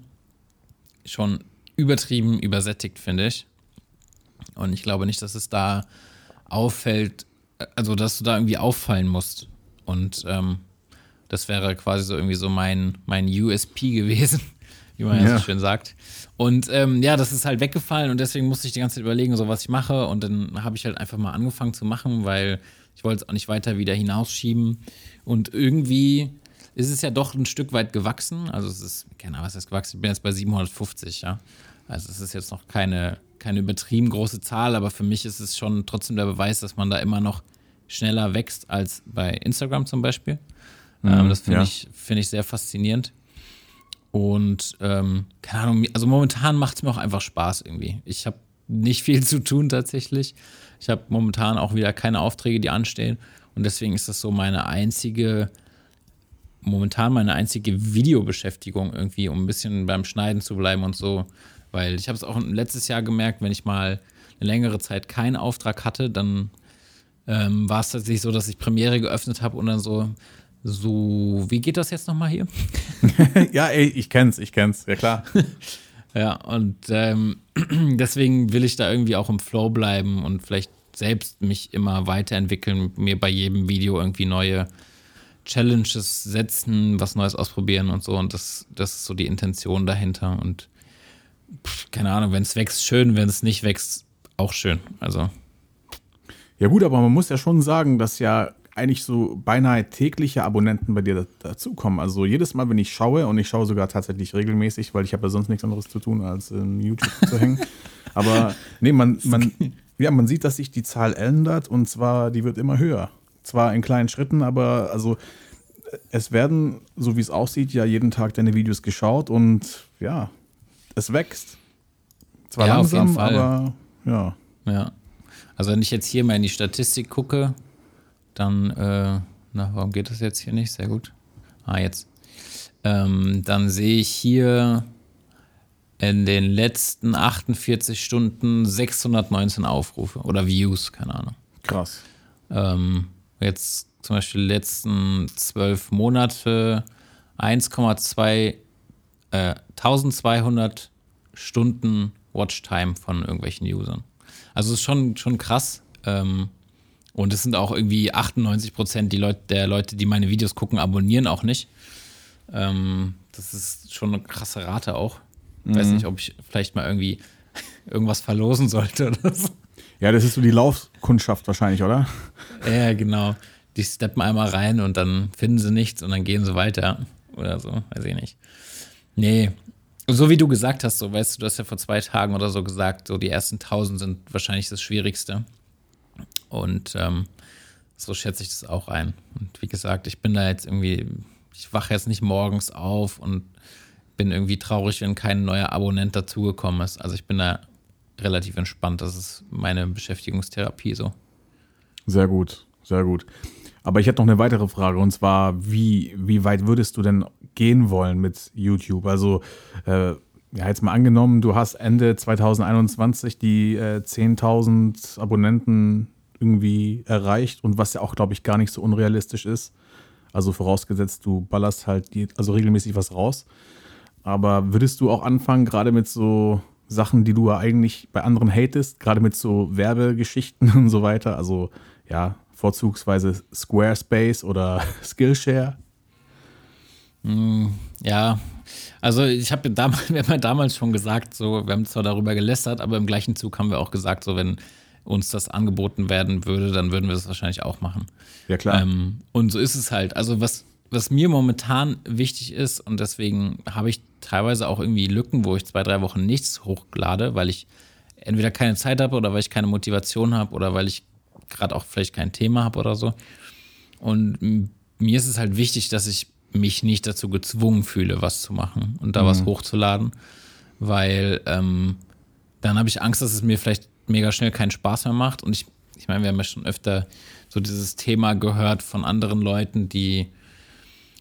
schon übertrieben übersättigt, finde ich. Und ich glaube nicht, dass es da auffällt, also dass du da irgendwie auffallen musst. Und ähm, das wäre quasi so irgendwie so mein, mein USP gewesen, wie man ja, Ja. so schön sagt. Und ähm, ja, das ist halt weggefallen und deswegen musste ich die ganze Zeit überlegen, so was ich mache. Und dann habe ich halt einfach mal angefangen zu machen, weil ich wollte es auch nicht weiter wieder hinausschieben. Und irgendwie ist es ja doch ein Stück weit gewachsen. Also es ist, keine Ahnung, was ist gewachsen? Ich bin jetzt bei 750, ja. Also es ist jetzt noch keine, keine übertrieben große Zahl, aber für mich ist es schon trotzdem der Beweis, dass man da immer noch schneller wächst als bei Instagram zum Beispiel. ähm, das finde ja. ich, finde ich sehr faszinierend. Und ähm, keine Ahnung, also momentan macht es mir auch einfach Spaß irgendwie. Ich habe nicht viel *laughs* zu tun tatsächlich. Ich habe momentan auch wieder keine Aufträge, die anstehen. Und deswegen ist das so meine einzige, momentan meine einzige Videobeschäftigung irgendwie, um ein bisschen beim Schneiden zu bleiben und so. Weil ich habe es auch letztes Jahr gemerkt, wenn ich mal eine längere Zeit keinen Auftrag hatte, dann ähm, war es tatsächlich so, dass ich Premiere geöffnet habe und dann so, so, wie geht das jetzt nochmal hier? *laughs* ja, ey, ich kenn's, ich kenn's, ja klar. *laughs* Ja, und ähm, *clears throat* deswegen will ich da irgendwie auch im Flow bleiben und vielleicht selbst mich immer weiterentwickeln, mir bei jedem Video irgendwie neue Challenges setzen, was Neues ausprobieren und so. Und das, das ist so die Intention dahinter. Und pff, keine Ahnung, wenn es wächst, schön, wenn es nicht wächst, auch schön. Also, Ja gut, aber man muss ja schon sagen, dass ja eigentlich so beinahe tägliche Abonnenten bei dir da- dazukommen. Also jedes Mal, wenn ich schaue, und ich schaue sogar tatsächlich regelmäßig, weil ich habe ja sonst nichts anderes zu tun, als in YouTube zu hängen. *laughs* Aber nee, man, man, ja, man sieht, dass sich die Zahl ändert und zwar, die wird immer höher. Zwar in kleinen Schritten, aber also es werden, so wie es aussieht, ja jeden Tag deine Videos geschaut und ja, es wächst. Zwar Ja, auf jeden langsam, Fall. aber ja. ja. Also, wenn ich jetzt hier mal in die Statistik gucke, dann, äh, na, warum geht das jetzt hier nicht? Sehr gut. Ah, jetzt. Ähm, dann sehe ich hier in den letzten 48 Stunden 619 Aufrufe oder Views, keine Ahnung. Krass. Ähm, jetzt zum Beispiel die letzten zwölf Monate 1,2 äh, 1200 Stunden Watchtime von irgendwelchen Usern. Also es ist schon, schon krass. Ähm, und es sind auch irgendwie 98 Prozent die Leute, der Leute, die meine Videos gucken, abonnieren auch nicht. Ähm, das ist schon eine krasse Rate auch. Weiß nicht, ob ich vielleicht mal irgendwie *laughs* irgendwas verlosen sollte oder so. Ja, das ist so die Laufkundschaft wahrscheinlich, oder? Ja, genau. Die steppen einmal rein und dann finden sie nichts und dann gehen sie weiter. Oder so, weiß ich nicht. Nee. So wie du gesagt hast, so weißt du, du hast ja vor zwei Tagen oder so gesagt, so die ersten tausend sind wahrscheinlich das Schwierigste. Und ähm, so schätze ich das auch ein. Und wie gesagt, ich bin da jetzt irgendwie, ich wache jetzt nicht morgens auf und bin irgendwie traurig, wenn kein neuer Abonnent dazugekommen ist. Also ich bin da relativ entspannt. Das ist meine Beschäftigungstherapie so. Sehr gut, sehr gut. Aber ich hätte noch eine weitere Frage und zwar, wie, wie weit würdest du denn gehen wollen mit YouTube? Also, äh, ja, jetzt mal angenommen, du hast Ende 2021 die äh, 10.000 Abonnenten irgendwie erreicht und was ja auch, glaube ich, gar nicht so unrealistisch ist. Also vorausgesetzt, du ballerst halt die, also regelmäßig was raus. Aber würdest du auch anfangen, gerade mit so Sachen, die du ja eigentlich bei anderen hatest, gerade mit so Werbegeschichten *laughs* und so weiter? Also ja, vorzugsweise Squarespace oder *laughs* Skillshare? Ja, also ich habe damals, *laughs* wir haben ja damals schon gesagt, so, wir haben zwar darüber gelästert, aber im gleichen Zug haben wir auch gesagt, so wenn uns das angeboten werden würde, dann würden wir das wahrscheinlich auch machen. Ja, klar. Ähm, und so ist es halt. Also was, was mir momentan wichtig ist, und deswegen habe ich teilweise auch irgendwie Lücken, wo ich zwei, drei Wochen nichts hochlade, weil ich entweder keine Zeit habe oder weil ich keine Motivation habe oder weil ich gerade auch vielleicht kein Thema habe oder so. Und mir ist es halt wichtig, dass ich mich nicht dazu gezwungen fühle, was zu machen und da was hochzuladen, weil ähm, dann habe ich Angst, dass es mir vielleicht mega schnell keinen Spaß mehr macht. Und ich, ich meine, wir haben ja schon öfter so dieses Thema gehört von anderen Leuten, die,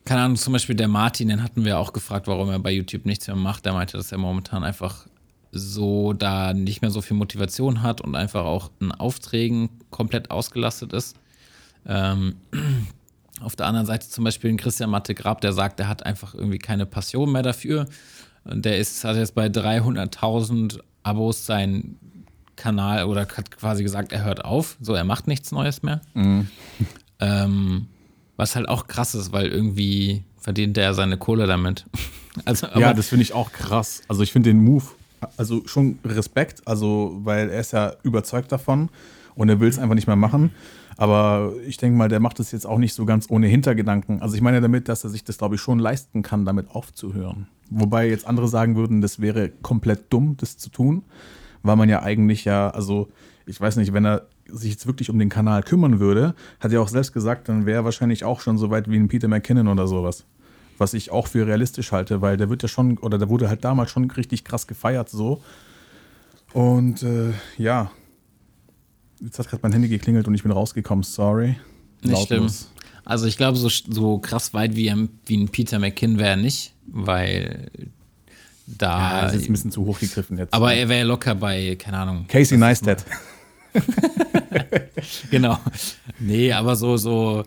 keine Ahnung, zum Beispiel der Martin, den hatten wir auch gefragt, warum er bei YouTube nichts mehr macht. Der meinte, dass er momentan einfach so da nicht mehr so viel Motivation hat und einfach auch in Aufträgen komplett ausgelastet ist. Ähm, auf der anderen Seite zum Beispiel ein Christian Matte Grab, der sagt, er hat einfach irgendwie keine Passion mehr dafür. Und der ist, hat jetzt bei 300.000 Abos seinen Kanal oder hat quasi gesagt, er hört auf. So, er macht nichts Neues mehr. Mhm. Ähm, was halt auch krass ist, weil irgendwie verdient er seine Kohle damit. *laughs* Also, ja, das finde ich auch krass. Also ich finde den Move, also schon Respekt, also weil er ist ja überzeugt davon und er will es einfach nicht mehr machen. Aber ich denke mal, der macht es jetzt auch nicht so ganz ohne Hintergedanken. Also ich meine damit, dass er sich das, glaube ich, schon leisten kann, damit aufzuhören. Wobei jetzt andere sagen würden, das wäre komplett dumm, das zu tun, weil man ja eigentlich ja, also ich weiß nicht, wenn er sich jetzt wirklich um den Kanal kümmern würde, hat er auch selbst gesagt, dann wäre er wahrscheinlich auch schon so weit wie ein Peter McKinnon oder sowas. Was ich auch für realistisch halte, weil der wird ja schon, oder der wurde halt damals schon richtig krass gefeiert so. Und äh, ja, Jetzt hat gerade mein Handy geklingelt und ich bin rausgekommen, sorry. Nicht schlimm. Also ich glaube, so, so krass weit wie ein, wie ein Peter McKinn wäre nicht, weil da. Ja, das ist ein bisschen zu hoch gegriffen jetzt. Aber er wäre locker bei, keine Ahnung. Casey Neistat. *laughs* genau. Nee, aber so, so,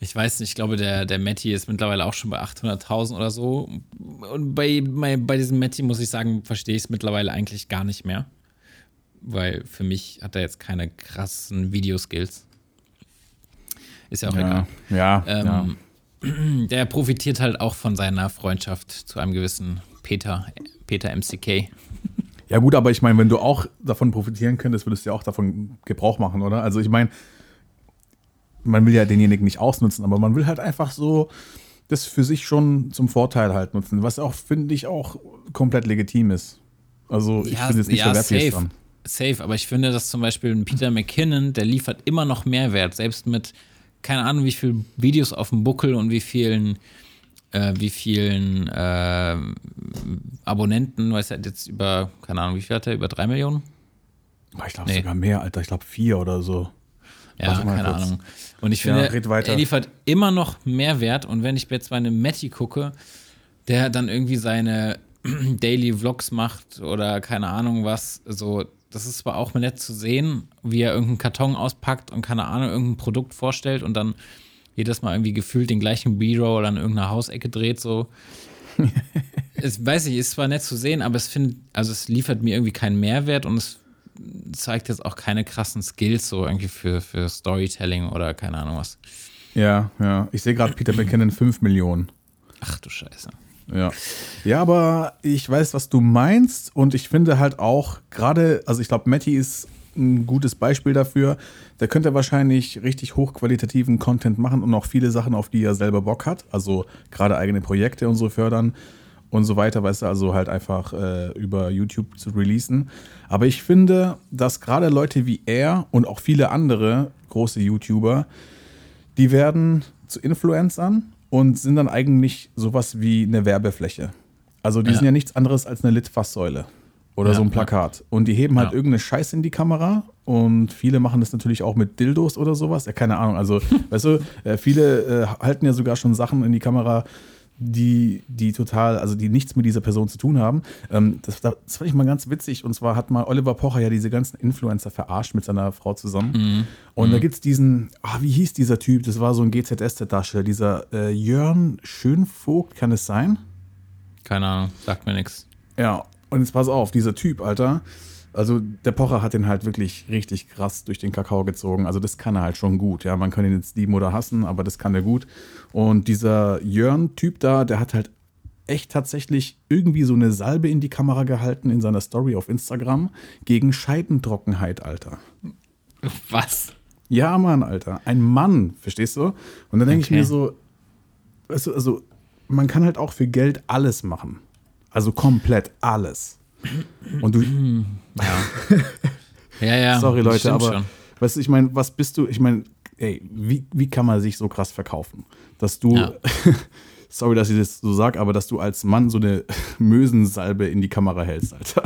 ich weiß nicht, ich glaube, der, der Matty ist mittlerweile auch schon bei 800.000 oder so. Und bei, bei, bei diesem Matty muss ich sagen, verstehe ich es mittlerweile eigentlich gar nicht mehr weil für mich hat er jetzt keine krassen Videoskills. Ist ja auch ja, egal. Ja, ähm, ja. *clears throat* Der profitiert halt auch von seiner Freundschaft zu einem gewissen Peter, Peter MCK. Ja, gut, aber ich meine, wenn du auch davon profitieren könntest, würdest du ja auch davon Gebrauch machen, oder? Also, ich meine, man will ja denjenigen nicht ausnutzen, aber man will halt einfach so das für sich schon zum Vorteil halt nutzen, was auch, finde ich, auch komplett legitim ist. Also, ich ja, finde es nicht ja, verwerflich dran safe, aber ich finde, dass zum Beispiel ein Peter McKinnon, der liefert immer noch Mehrwert, selbst mit, keine Ahnung, wie viele Videos auf dem Buckel und wie vielen, äh, wie vielen äh, Abonnenten, weiß er jetzt über, keine Ahnung, wie viel hat er, über drei Millionen? Ich glaube nee. sogar mehr, Alter, ich glaube vier oder so. Ja, keine kurz. Ahnung. Und ich finde, ja, er liefert immer noch Mehrwert und wenn ich jetzt bei einem Matty gucke, der dann irgendwie seine *clears throat* Daily Vlogs macht oder keine Ahnung was, so, das ist zwar auch nett zu sehen, wie er irgendeinen Karton auspackt und keine Ahnung, irgendein Produkt vorstellt und dann jedes Mal irgendwie gefühlt den gleichen B-Roll an irgendeiner Hausecke dreht, so. *laughs* es weiß ich, ist zwar nett zu sehen, aber es findet, also es liefert mir irgendwie keinen Mehrwert und es zeigt jetzt auch keine krassen Skills so irgendwie für, für Storytelling oder keine Ahnung was. Ja, ja. Ich sehe gerade Peter McKinnon 5 Millionen. Ach du Scheiße. Ja. Ja, aber ich weiß, was du meinst und ich finde halt auch gerade, also ich glaube, Matty ist ein gutes Beispiel dafür. Der könnte wahrscheinlich richtig hochqualitativen Content machen und auch viele Sachen, auf die er selber Bock hat. Also gerade eigene Projekte und so fördern und so weiter, weißt du, also halt einfach äh, über YouTube zu releasen. Aber ich finde, dass gerade Leute wie er und auch viele andere große YouTuber, die werden zu Influencern und sind dann eigentlich sowas wie eine Werbefläche. Also die ja. sind ja nichts anderes als eine Litfaßsäule oder ja, so ein Plakat. Und die heben halt irgendeine Scheiße in die Kamera und viele machen das natürlich auch mit Dildos oder sowas. Ja, keine Ahnung. Also, *laughs* weißt du, äh, viele äh, halten ja sogar schon Sachen in die Kamera, die, die total, also die nichts mit dieser Person zu tun haben. Ähm, das, das fand ich mal ganz witzig. Und zwar hat mal Oliver Pocher ja diese ganzen Influencer verarscht mit seiner Frau zusammen. Mhm. Und mhm. da gibt es diesen, ah, wie hieß dieser Typ? Das war so ein GZS-Tasche, dieser äh, Jörn Schönvogt, kann es sein? Keine Ahnung, sagt mir nichts. Ja, und jetzt pass auf, dieser Typ, Alter, also der Pocher hat den halt wirklich richtig krass durch den Kakao gezogen. Also das kann er halt schon gut. Ja, man kann ihn jetzt lieben oder hassen, aber das kann er gut. Und dieser Jörn-Typ da, der hat halt echt tatsächlich irgendwie so eine Salbe in die Kamera gehalten in seiner Story auf Instagram gegen Scheidentrockenheit, Alter. Was? Ja, Mann, Alter. Ein Mann, verstehst du? Und dann denke okay. ich mir so, du, also man kann halt auch für Geld alles machen. Also komplett alles. Und du. Ja. *laughs* ja, ja. Sorry, Leute, aber. Schon. Weißt ich meine, was bist du? Ich meine, ey, wie, wie kann man sich so krass verkaufen? Dass du. Ja. *laughs* sorry, dass ich das so sage, aber dass du als Mann so eine *laughs* Mösensalbe in die Kamera hältst, Alter.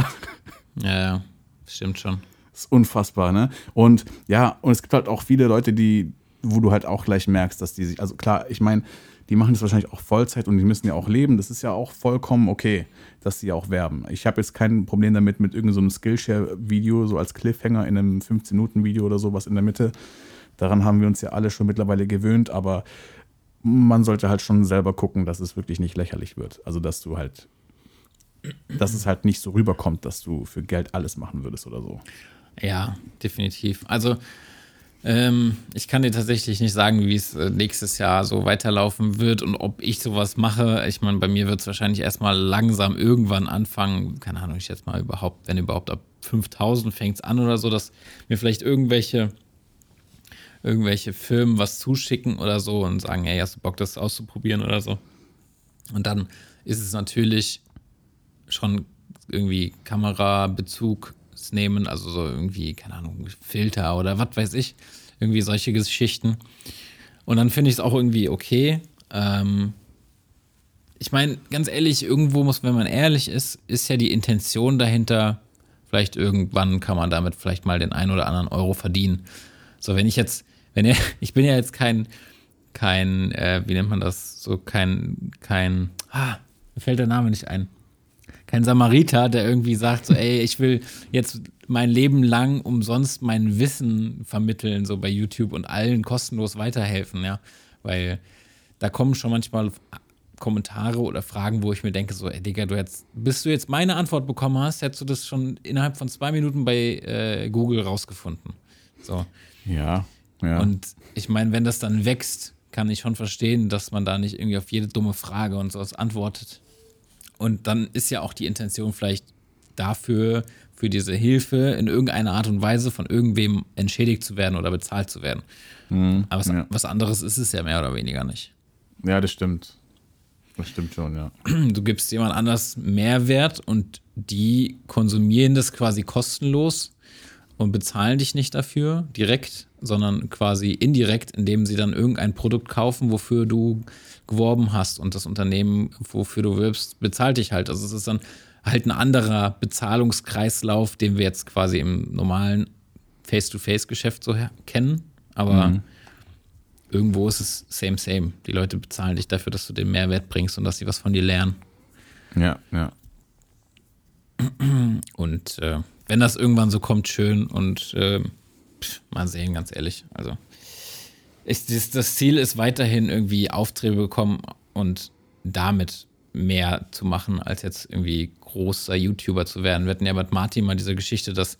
Ja, ja. Stimmt schon. Ist unfassbar, ne? Und ja, und es gibt halt auch viele Leute, die, wo du halt auch gleich merkst, dass die sich, also klar, ich meine, die machen das wahrscheinlich auch Vollzeit und die müssen ja auch leben. Das ist ja auch vollkommen okay, dass sie auch werben. Ich habe jetzt kein Problem damit, mit irgendeinem so Skillshare-Video, so als Cliffhanger in einem 15-Minuten-Video oder sowas in der Mitte. Daran haben wir uns ja alle schon mittlerweile gewöhnt, aber man sollte halt schon selber gucken, dass es wirklich nicht lächerlich wird. Also, dass du halt, dass es halt nicht so rüberkommt, dass du für Geld alles machen würdest oder so. Ja, definitiv. Also, ähm, ich kann dir tatsächlich nicht sagen, wie es äh, nächstes Jahr so weiterlaufen wird und ob ich sowas mache. Ich meine, bei mir wird es wahrscheinlich erstmal langsam irgendwann anfangen. Keine Ahnung, ich jetzt mal überhaupt, wenn überhaupt ab 5000 fängt es an oder so, dass mir vielleicht irgendwelche irgendwelche Firmen was zuschicken oder so und sagen, hey, hast du Bock, das auszuprobieren oder so. Und dann ist es natürlich schon irgendwie Kamerabezug nehmen, also so irgendwie, keine Ahnung, Filter oder was weiß ich, irgendwie solche Geschichten. Und dann finde ich es auch irgendwie okay. Ähm, ich meine, ganz ehrlich, irgendwo muss, wenn man ehrlich ist, ist ja die Intention dahinter, vielleicht irgendwann kann man damit vielleicht mal den einen oder anderen Euro verdienen. So, wenn ich jetzt wenn er, *laughs* ich bin ja jetzt kein, kein, äh, wie nennt man das, so kein, kein, ah, mir fällt der Name nicht ein. Kein Samariter, der irgendwie sagt, so, ey, ich will jetzt mein Leben lang umsonst mein Wissen vermitteln, so bei YouTube und allen kostenlos weiterhelfen, ja. Weil da kommen schon manchmal Kommentare oder Fragen, wo ich mir denke, so, ey, Digga, du jetzt, bis du jetzt meine Antwort bekommen hast, hättest du das schon innerhalb von zwei Minuten bei äh, Google rausgefunden. So. Ja. Ja. Und ich meine, wenn das dann wächst, kann ich schon verstehen, dass man da nicht irgendwie auf jede dumme Frage und sowas antwortet. Und dann ist ja auch die Intention vielleicht dafür, für diese Hilfe in irgendeiner Art und Weise von irgendwem entschädigt zu werden oder bezahlt zu werden. Mhm, Aber was, ja. was anderes ist es ja mehr oder weniger nicht. Ja, das stimmt. Das stimmt schon, ja. *clears throat* Du gibst jemand anders Mehrwert und die konsumieren das quasi kostenlos und bezahlen dich nicht dafür direkt, sondern quasi indirekt, indem sie dann irgendein Produkt kaufen, wofür du geworben hast und das Unternehmen, wofür du wirbst, bezahlt dich halt. Also es ist dann halt ein anderer Bezahlungskreislauf, den wir jetzt quasi im normalen Face-to-Face-Geschäft so kennen, aber mhm. irgendwo ist es same, same. Die Leute bezahlen dich dafür, dass du den Mehrwert bringst und dass sie was von dir lernen. Ja, ja. Und äh, wenn das irgendwann so kommt, schön und äh, pff, mal sehen, ganz ehrlich. Also ich, das, das Ziel ist weiterhin irgendwie Aufträge bekommen und damit mehr zu machen, als jetzt irgendwie großer YouTuber zu werden. Wir hatten ja mit Martin mal diese Geschichte, dass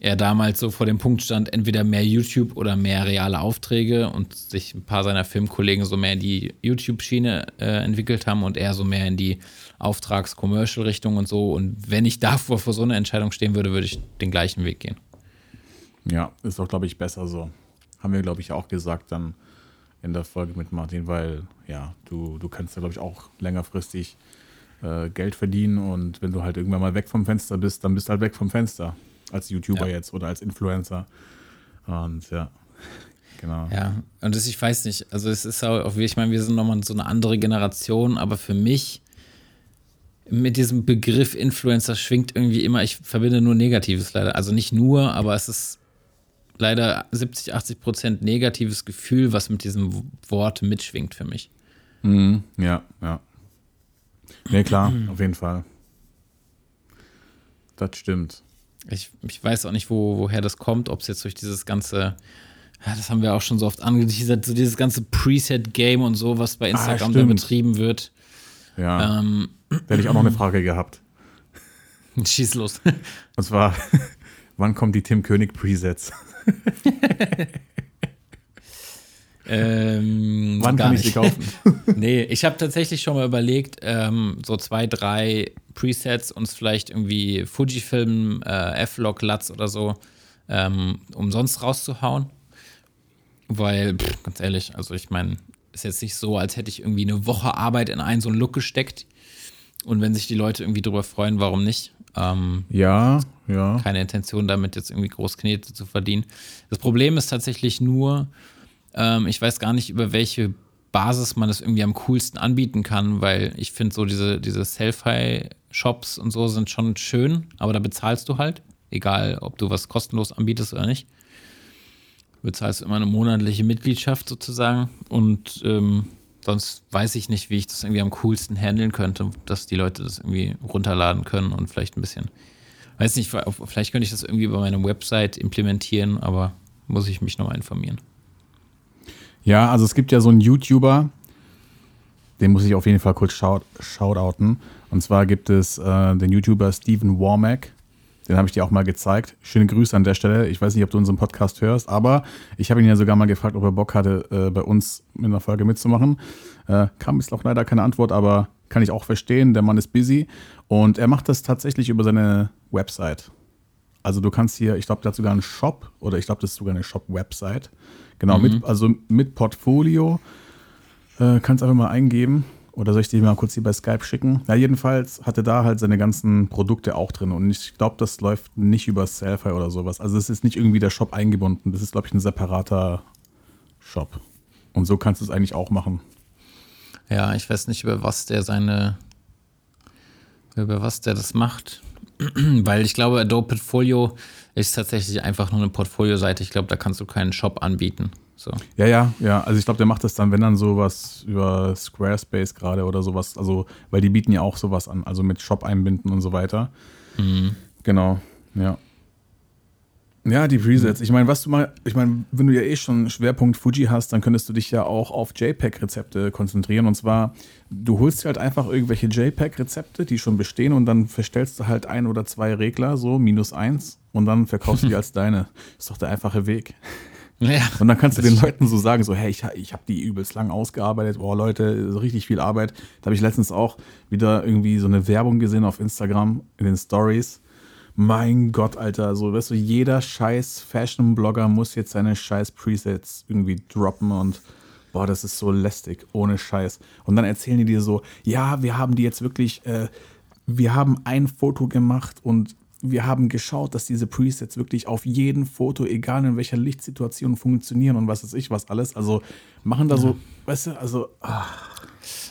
er damals so vor dem Punkt stand, entweder mehr YouTube oder mehr reale Aufträge und sich ein paar seiner Filmkollegen so mehr in die YouTube-Schiene äh, entwickelt haben und er so mehr in die Auftrags-Commercial-Richtung und so. Und wenn ich davor vor so einer Entscheidung stehen würde, würde ich den gleichen Weg gehen. Ja, ist doch, glaube ich, besser so. Haben wir, glaube ich, auch gesagt dann in der Folge mit Martin, weil ja, du, du kannst ja, glaube ich, auch längerfristig äh, Geld verdienen und wenn du halt irgendwann mal weg vom Fenster bist, dann bist du halt weg vom Fenster als YouTuber ja. jetzt oder als Influencer. Und ja, *laughs* genau. Ja, und das, ich weiß nicht, also es ist auch, ich meine, wir sind nochmal so eine andere Generation, aber für mich mit diesem Begriff Influencer schwingt irgendwie immer, ich verbinde nur Negatives leider. Also nicht nur, aber es ist leider 70, 80 Prozent negatives Gefühl, was mit diesem Wort mitschwingt für mich. Mhm, ja, ja. Nee, klar, *clears throat* auf jeden Fall. Das stimmt. Ich, ich weiß auch nicht, wo, woher das kommt, ob es jetzt durch dieses ganze, ja, das haben wir auch schon so oft angeteasert, so dieses ganze Preset-Game und so, was bei ah, Instagram ah, betrieben wird. Ja. Ähm, da hätte ich auch noch eine *clears throat* Frage gehabt. Schieß los. Und zwar, *laughs* wann kommen die Tim König Presets? *laughs* ähm, wann kann ich sie kaufen? *laughs* nee, ich habe tatsächlich schon mal überlegt, ähm, so zwei, drei Presets uns vielleicht irgendwie Fujifilm, äh, F-Log, Latz oder so ähm, umsonst rauszuhauen. Weil, pff, ganz ehrlich, also ich meine, ist jetzt nicht so, als hätte ich irgendwie eine Woche Arbeit in einen so einen Look gesteckt. Und wenn sich die Leute irgendwie drüber freuen, warum nicht? Ähm, ja, ja. Keine Intention damit, jetzt irgendwie groß Knete zu verdienen. Das Problem ist tatsächlich nur, ähm, ich weiß gar nicht, über welche Basis man das irgendwie am coolsten anbieten kann, weil ich finde so diese, diese Selfie-Shops und so sind schon schön, aber da bezahlst du halt, egal ob du was kostenlos anbietest oder nicht. Du bezahlst immer eine monatliche Mitgliedschaft sozusagen und ähm, sonst weiß ich nicht, wie ich das irgendwie am coolsten handeln könnte, dass die Leute das irgendwie runterladen können und vielleicht ein bisschen, weiß nicht, vielleicht könnte ich das irgendwie über meine Website implementieren, aber muss ich mich nochmal informieren. Ja, also es gibt ja so einen YouTuber, den muss ich auf jeden Fall kurz shout shoutouten. Und zwar gibt es äh, den YouTuber Steven Warmack. Den habe ich dir auch mal gezeigt. Schöne Grüße an der Stelle. Ich weiß nicht, ob du unseren Podcast hörst, aber ich habe ihn ja sogar mal gefragt, ob er Bock hatte, äh, bei uns in der Folge mitzumachen. Äh, kam bislang leider keine Antwort, aber kann ich auch verstehen. Der Mann ist busy und er macht das tatsächlich über seine Website. Also du kannst hier, ich glaube, der hat sogar einen Shop oder ich glaube, das ist sogar eine Shop-Website. Genau, mhm. mit, also mit Portfolio. Äh, kannst einfach mal eingeben. Oder soll ich dir mal kurz hier bei Skype schicken? Ja, jedenfalls hatte da halt seine ganzen Produkte auch drin. Und ich glaube, das läuft nicht über Selfie oder sowas. Also es ist nicht irgendwie der Shop eingebunden. Das ist, glaube ich, ein separater Shop. Und so kannst du es eigentlich auch machen. Ja, ich weiß nicht, über was der seine, über was der das macht. *clears throat* Weil ich glaube, Adobe Portfolio ist tatsächlich einfach nur eine Portfolio-Seite. Ich glaube, da kannst du keinen Shop anbieten. So. Ja, ja, ja. Also ich glaube, der macht das dann, wenn dann sowas über Squarespace gerade oder sowas. Also, weil die bieten ja auch sowas an, also mit Shop einbinden und so weiter. Mhm. Genau, ja. Ja, die Presets. Ich meine, was du mal, ich meine, wenn du ja eh schon Schwerpunkt Fuji hast, dann könntest du dich ja auch auf JPEG-Rezepte konzentrieren. Und zwar, du holst dir halt einfach irgendwelche JPEG-Rezepte, die schon bestehen, und dann verstellst du halt ein oder zwei Regler, so minus eins, und dann verkaufst du die *laughs* als deine. Ist doch der einfache Weg. Ja, und dann kannst du den Leuten so sagen, so, hey, ich, ich habe die übelst lang ausgearbeitet, boah, Leute, so richtig viel Arbeit. Da habe ich letztens auch wieder irgendwie so eine Werbung gesehen auf Instagram in den Stories mein Gott, Alter, so, weißt du, jeder scheiß Fashion-Blogger muss jetzt seine scheiß Presets irgendwie droppen und boah, das ist so lästig, ohne Scheiß. Und dann erzählen die dir so, ja, wir haben die jetzt wirklich, äh, wir haben ein Foto gemacht und wir haben geschaut, dass diese Presets wirklich auf jedem Foto, egal in welcher Lichtsituation, funktionieren und was weiß ich, was alles. Also machen da ja. so, weißt du, also. Ach.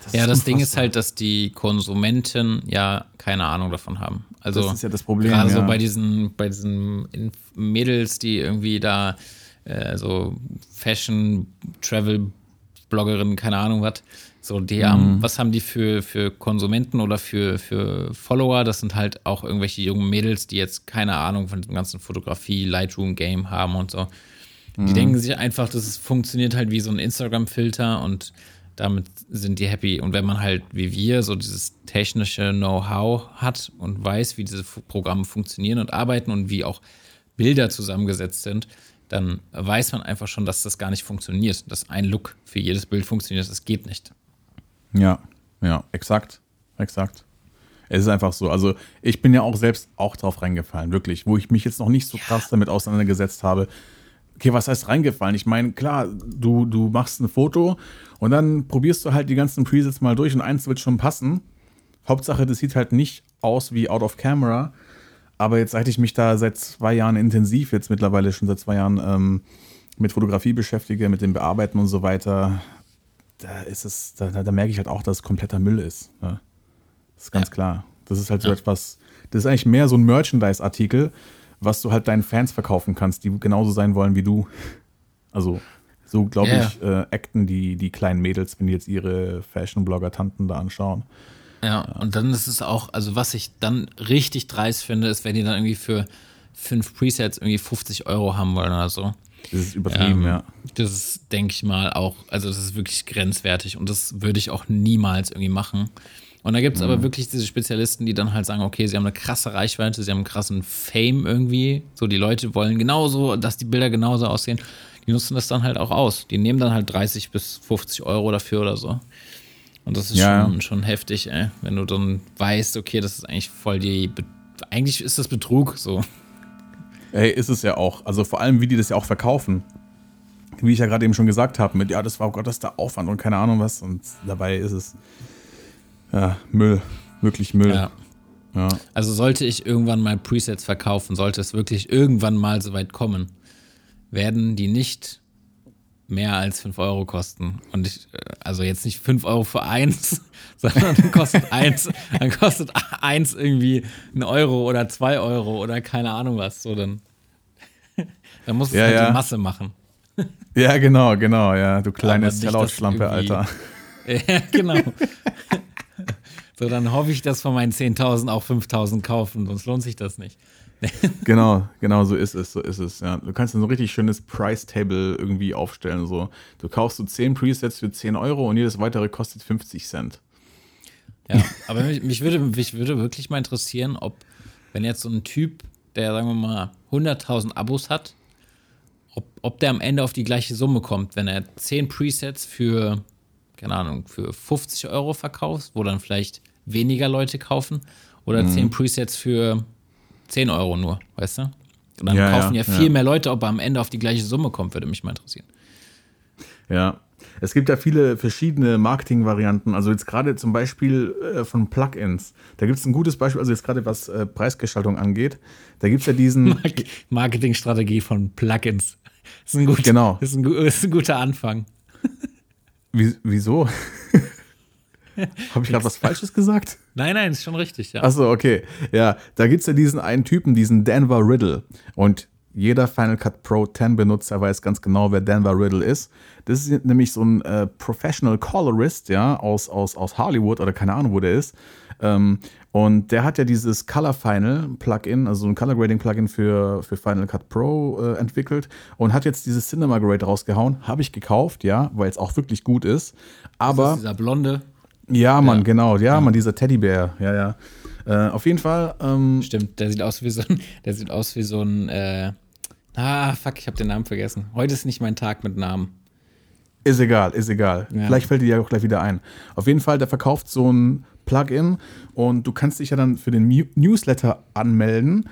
Das ja, das Ding ist halt, dass die Konsumenten ja keine Ahnung davon haben. Also das ist ja das Problem. Gerade ja. so bei diesen, bei diesen Mädels, die irgendwie da äh, so Fashion, Travel, Bloggerinnen, keine Ahnung was, so, die mhm. haben, was haben die für, für Konsumenten oder für, für Follower? Das sind halt auch irgendwelche jungen Mädels, die jetzt keine Ahnung von dem ganzen Fotografie, Lightroom-Game haben und so. Die mhm. denken sich einfach, das funktioniert halt wie so ein Instagram-Filter und damit sind die happy. Und wenn man halt wie wir so dieses technische Know-how hat und weiß, wie diese Programme funktionieren und arbeiten und wie auch Bilder zusammengesetzt sind, dann weiß man einfach schon, dass das gar nicht funktioniert, dass ein Look für jedes Bild funktioniert. Das geht nicht. Ja, ja, exakt, exakt. Es ist einfach so. Also ich bin ja auch selbst auch drauf reingefallen, wirklich, wo ich mich jetzt noch nicht so krass damit auseinandergesetzt habe. Okay, was heißt reingefallen? Ich meine, klar, du, du machst ein Foto und dann probierst du halt die ganzen Presets mal durch und eins wird schon passen. Hauptsache, das sieht halt nicht aus wie out of camera. Aber jetzt, seit ich mich da seit zwei Jahren intensiv, jetzt mittlerweile schon seit zwei Jahren ähm, mit Fotografie beschäftige, mit dem Bearbeiten und so weiter, da ist es, da, da merke ich halt auch, dass es kompletter Müll ist. Ne? Das ist ganz ja. klar. Das ist halt so ja. etwas, das ist eigentlich mehr so ein Merchandise-Artikel, was du halt deinen Fans verkaufen kannst, die genauso sein wollen wie du. Also so, glaube yeah. ich, äh, acten die, die kleinen Mädels, wenn die jetzt ihre Fashion-Blogger-Tanten da anschauen. Ja, und dann ist es auch, also was ich dann richtig dreist finde, ist, wenn die dann irgendwie für fünf Presets irgendwie 50 Euro haben wollen oder so. Das ist übertrieben, ähm, ja. Das ist, denke ich mal, auch, also das ist wirklich grenzwertig und das würde ich auch niemals irgendwie machen. Und da gibt es mhm. aber wirklich diese Spezialisten, die dann halt sagen, okay, sie haben eine krasse Reichweite, sie haben einen krassen Fame irgendwie. So, die Leute wollen genauso, dass die Bilder genauso aussehen die nutzen das dann halt auch aus. Die nehmen dann halt 30 bis 50 Euro dafür oder so. Und das ist ja. schon, schon heftig, ey. Wenn du dann weißt, okay, das ist eigentlich voll die. Be eigentlich ist das Betrug so. Ey, ist es ja auch. Also vor allem, wie die das ja auch verkaufen. Wie ich ja gerade eben schon gesagt habe, mit ja, das war oh Gott, das ist der Aufwand und keine Ahnung was. Und dabei ist es ja, Müll. Wirklich Müll. Ja. ja. Also sollte ich irgendwann mal Presets verkaufen, sollte es wirklich irgendwann mal so weit kommen, werden die nicht mehr als 5 Euro kosten. Und ich, äh, also jetzt nicht 5 Euro für eins, *laughs* sondern dann kostet eins, dann kostet eins irgendwie ein Euro oder 2 Euro oder keine Ahnung was. So dann, dann muss es ja, halt ja. die Masse machen. Ja, genau, genau, ja. Du kleine Sellout-Schlampe, Alter. *laughs* Ja, genau. so, dann hoffe ich, dass von meinen 10.000 auch 5.000 kaufen, sonst lohnt sich das nicht. *laughs* genau, genau so ist es, so ist es. Ja. Du kannst ein so richtig schönes Price-Table irgendwie aufstellen. So. Du kaufst so 10 Presets für 10 Euro und jedes weitere kostet 50 Cent. Ja, aber mich, mich, würde, mich würde wirklich mal interessieren, ob, wenn jetzt so ein Typ, der, sagen wir mal, 100.000 Abos hat, ob, ob der am Ende auf die gleiche Summe kommt, wenn er 10 Presets für, keine Ahnung, für 50 Euro verkauft, wo dann vielleicht weniger Leute kaufen, oder mhm. 10 Presets für 10 Euro nur, weißt du? Und dann ja, kaufen ja, ja viel mehr Leute, ob er am Ende auf die gleiche Summe kommt, würde mich mal interessieren. Ja, es gibt ja viele verschiedene Marketingvarianten. Also jetzt gerade zum Beispiel äh, von Plugins. Da gibt es ein gutes Beispiel, also jetzt gerade was äh, Preisgestaltung angeht. Da gibt es ja diesen. *laughs* Marketingstrategie von Plugins. Das ist ein, gut, genau. ist ein, ist ein guter Anfang. Wie, wieso? *laughs* *laughs* Habe ich gerade was Falsches gesagt? Nein, nein, ist schon richtig, ja. Achso, okay. Ja, da gibt es ja diesen einen Typen, diesen Denver Riddle. Und jeder Final Cut Pro 10 Benutzer weiß ganz genau, wer Denver Riddle ist. Das ist nämlich so ein äh, Professional Colorist, ja, aus, aus, aus Hollywood oder keine Ahnung, wo der ist. Ähm, und der hat ja dieses Color Final Plugin, also ein Color Grading Plugin für, für Final Cut Pro äh, entwickelt und hat jetzt dieses Cinema Grade rausgehauen. Habe ich gekauft, ja, weil es auch wirklich gut ist. Aber. Ist dieser blonde. Ja, Mann, ja. genau. Ja, ja, Mann, dieser Teddybär. Ja, ja. Äh, auf jeden Fall. Ähm, Stimmt, der sieht aus wie so ein, der sieht aus wie so ein, äh, ah, fuck, ich habe den Namen vergessen. Heute ist nicht mein Tag mit Namen. Ist egal, ist egal. Ja. Vielleicht fällt dir ja auch gleich wieder ein. Auf jeden Fall, der verkauft so ein Plugin und du kannst dich ja dann für den Newsletter anmelden.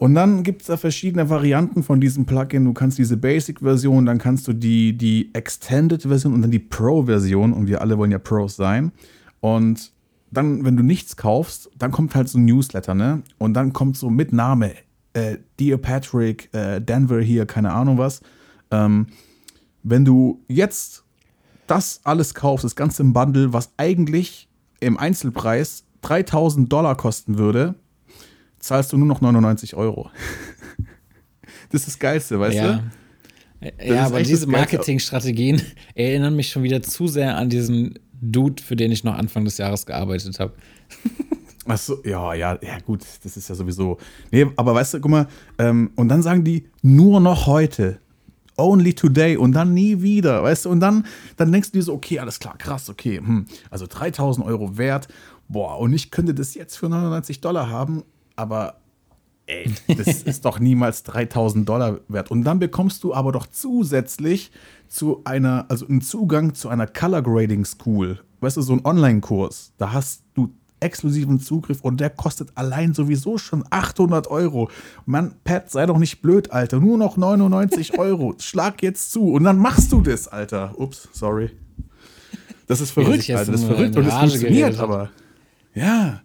Und dann gibt es da verschiedene Varianten von diesem Plugin. Du kannst diese Basic-Version, dann kannst du die, die Extended-Version und dann die Pro-Version. Und wir alle wollen ja Pros sein. Und dann, wenn du nichts kaufst, dann kommt halt so ein Newsletter, ne? Und dann kommt so mit Name, äh, Dear Patrick, äh, Denver hier, keine Ahnung was. Ähm, wenn du jetzt das alles kaufst, das ganze Bundle, was eigentlich im Einzelpreis 3000 Dollar kosten würde, zahlst du nur noch 99 Euro. *laughs* das ist das Geilste, weißt ja. du? Das ja, aber diese Marketingstrategien *laughs* erinnern mich schon wieder zu sehr an diesen Dude, für den ich noch Anfang des Jahres gearbeitet habe. *laughs* Achso, ja, ja, ja, gut, das ist ja sowieso. Nee, aber weißt du, guck mal, ähm, und dann sagen die nur noch heute, only today und dann nie wieder, weißt du, und dann, dann denkst du dir so, okay, alles klar, krass, okay, hm, also 3000 Euro wert, boah, und ich könnte das jetzt für 99 Dollar haben, aber ey, das *laughs* ist doch niemals 3000 Dollar wert. Und dann bekommst du aber doch zusätzlich zu einer, also einen Zugang zu einer Color Grading School. Weißt du, so ein Online-Kurs. Da hast du exklusiven Zugriff und der kostet allein sowieso schon 800 Euro. Mann, Pat, sei doch nicht blöd, Alter. Nur noch 99 *laughs* Euro. Schlag jetzt zu und dann machst du das, Alter. Ups, sorry. Das ist verrückt, Alter. Das ist verrückt und es funktioniert, aber. Ja,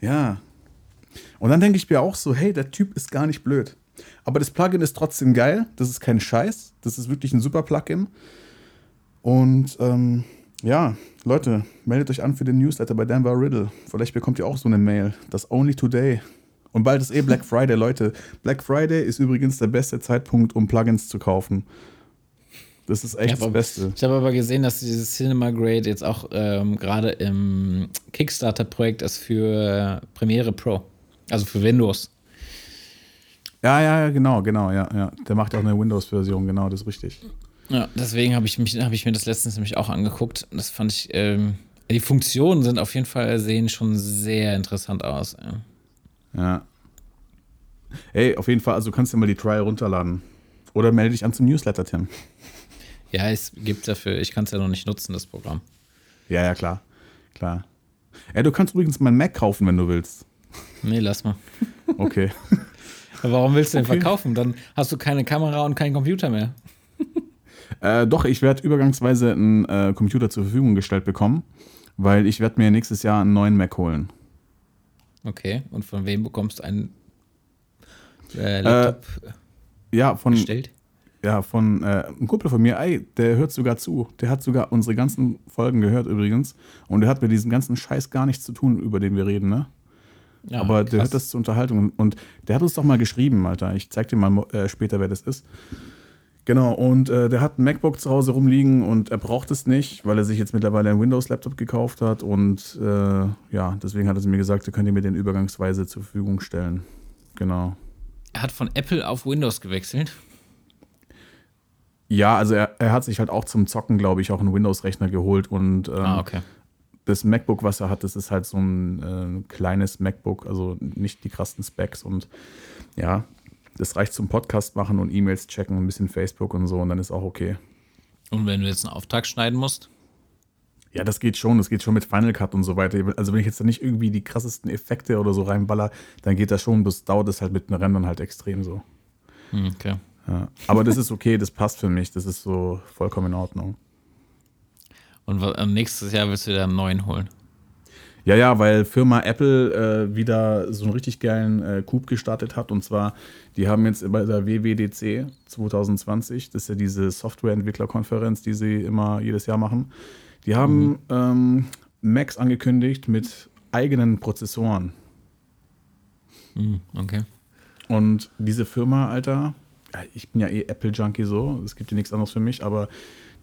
ja. Und dann denke ich mir auch so, hey, der Typ ist gar nicht blöd. Aber das Plugin ist trotzdem geil. Das ist kein Scheiß. Das ist wirklich ein super Plugin. Und ähm, ja, Leute, meldet euch an für den Newsletter bei Denver Riddle. Vielleicht bekommt ihr auch so eine Mail. Das Only Today. Und bald ist eh Black Friday, Leute. Black Friday ist übrigens der beste Zeitpunkt, um Plugins zu kaufen. Das ist echt das Beste. Ich habe aber gesehen, dass dieses Cinema Grade jetzt auch ähm, gerade im Kickstarter-Projekt ist für Premiere Pro. Also für Windows. Ja, ja, genau, genau, ja, ja. Der macht auch eine Windows-Version, genau, das ist richtig. Ja, deswegen habe ich, hab ich mir das letztens nämlich auch angeguckt. Das fand ich, ähm, die Funktionen sind auf jeden Fall, sehen schon sehr interessant aus. Ja. ja. Ey, auf jeden Fall, also du kannst dir mal die Trial runterladen. Oder melde dich an zum Newsletter, Tim. Ja, es gibt dafür, ich kann es ja noch nicht nutzen, das Programm. Ja, ja, klar. Klar. Ey, du kannst übrigens meinen Mac kaufen, wenn du willst. Nee, lass mal. Okay. Warum willst du den okay. verkaufen? Dann hast du keine Kamera und keinen Computer mehr. Äh, doch, ich werde übergangsweise einen äh, Computer zur Verfügung gestellt bekommen, weil ich werde mir nächstes Jahr einen neuen Mac holen. Okay, und von wem bekommst du einen äh, Laptop äh, ja, von, gestellt? Ja, von äh, einem Kumpel von mir, ey, der hört sogar zu. Der hat sogar unsere ganzen Folgen gehört übrigens. Und der hat mit diesem ganzen Scheiß gar nichts zu tun, über den wir reden, ne? Ja, Aber krass. der hört das zur Unterhaltung. Und der hat uns doch mal geschrieben, Alter. Ich zeig dir mal äh, später, wer das ist. Genau, und äh, der hat ein MacBook zu Hause rumliegen und er braucht es nicht, weil er sich jetzt mittlerweile einen Windows-Laptop gekauft hat. Und äh, ja, deswegen hat er mir gesagt, er könnte mir den übergangsweise zur Verfügung stellen. Genau. Er hat von Apple auf Windows gewechselt. Ja, also er, er hat sich halt auch zum Zocken, glaube ich, auch einen Windows-Rechner geholt. Und ähm, Ah, okay. Das MacBook, was er hat, das ist halt so ein äh, kleines MacBook, also nicht die krassen Specs. Und ja, das reicht zum Podcast machen und E-Mails checken, ein bisschen Facebook und so und dann ist auch okay. Und wenn du jetzt einen Auftrag schneiden musst? Ja, das geht schon, das geht schon mit Final Cut und so weiter. Also wenn ich jetzt da nicht irgendwie die krassesten Effekte oder so reinballer, dann geht das schon, das dauert es halt mit den Rändern halt extrem so. Hm, okay. Ja. Aber das ist okay, das passt für mich, das ist so vollkommen in Ordnung. Und nächstes Jahr willst du dir einen neuen holen. Ja, ja, weil Firma Apple äh, wieder so einen richtig geilen äh, Coup gestartet hat. Und zwar, die haben jetzt bei der WWDC 2020, das ist ja diese Softwareentwicklerkonferenz, die sie immer jedes Jahr machen, die haben ähm, Macs angekündigt mit eigenen Prozessoren. Hm, okay. Und diese Firma, Alter, ich bin ja eh Apple-Junkie so, es gibt ja nichts anderes für mich, aber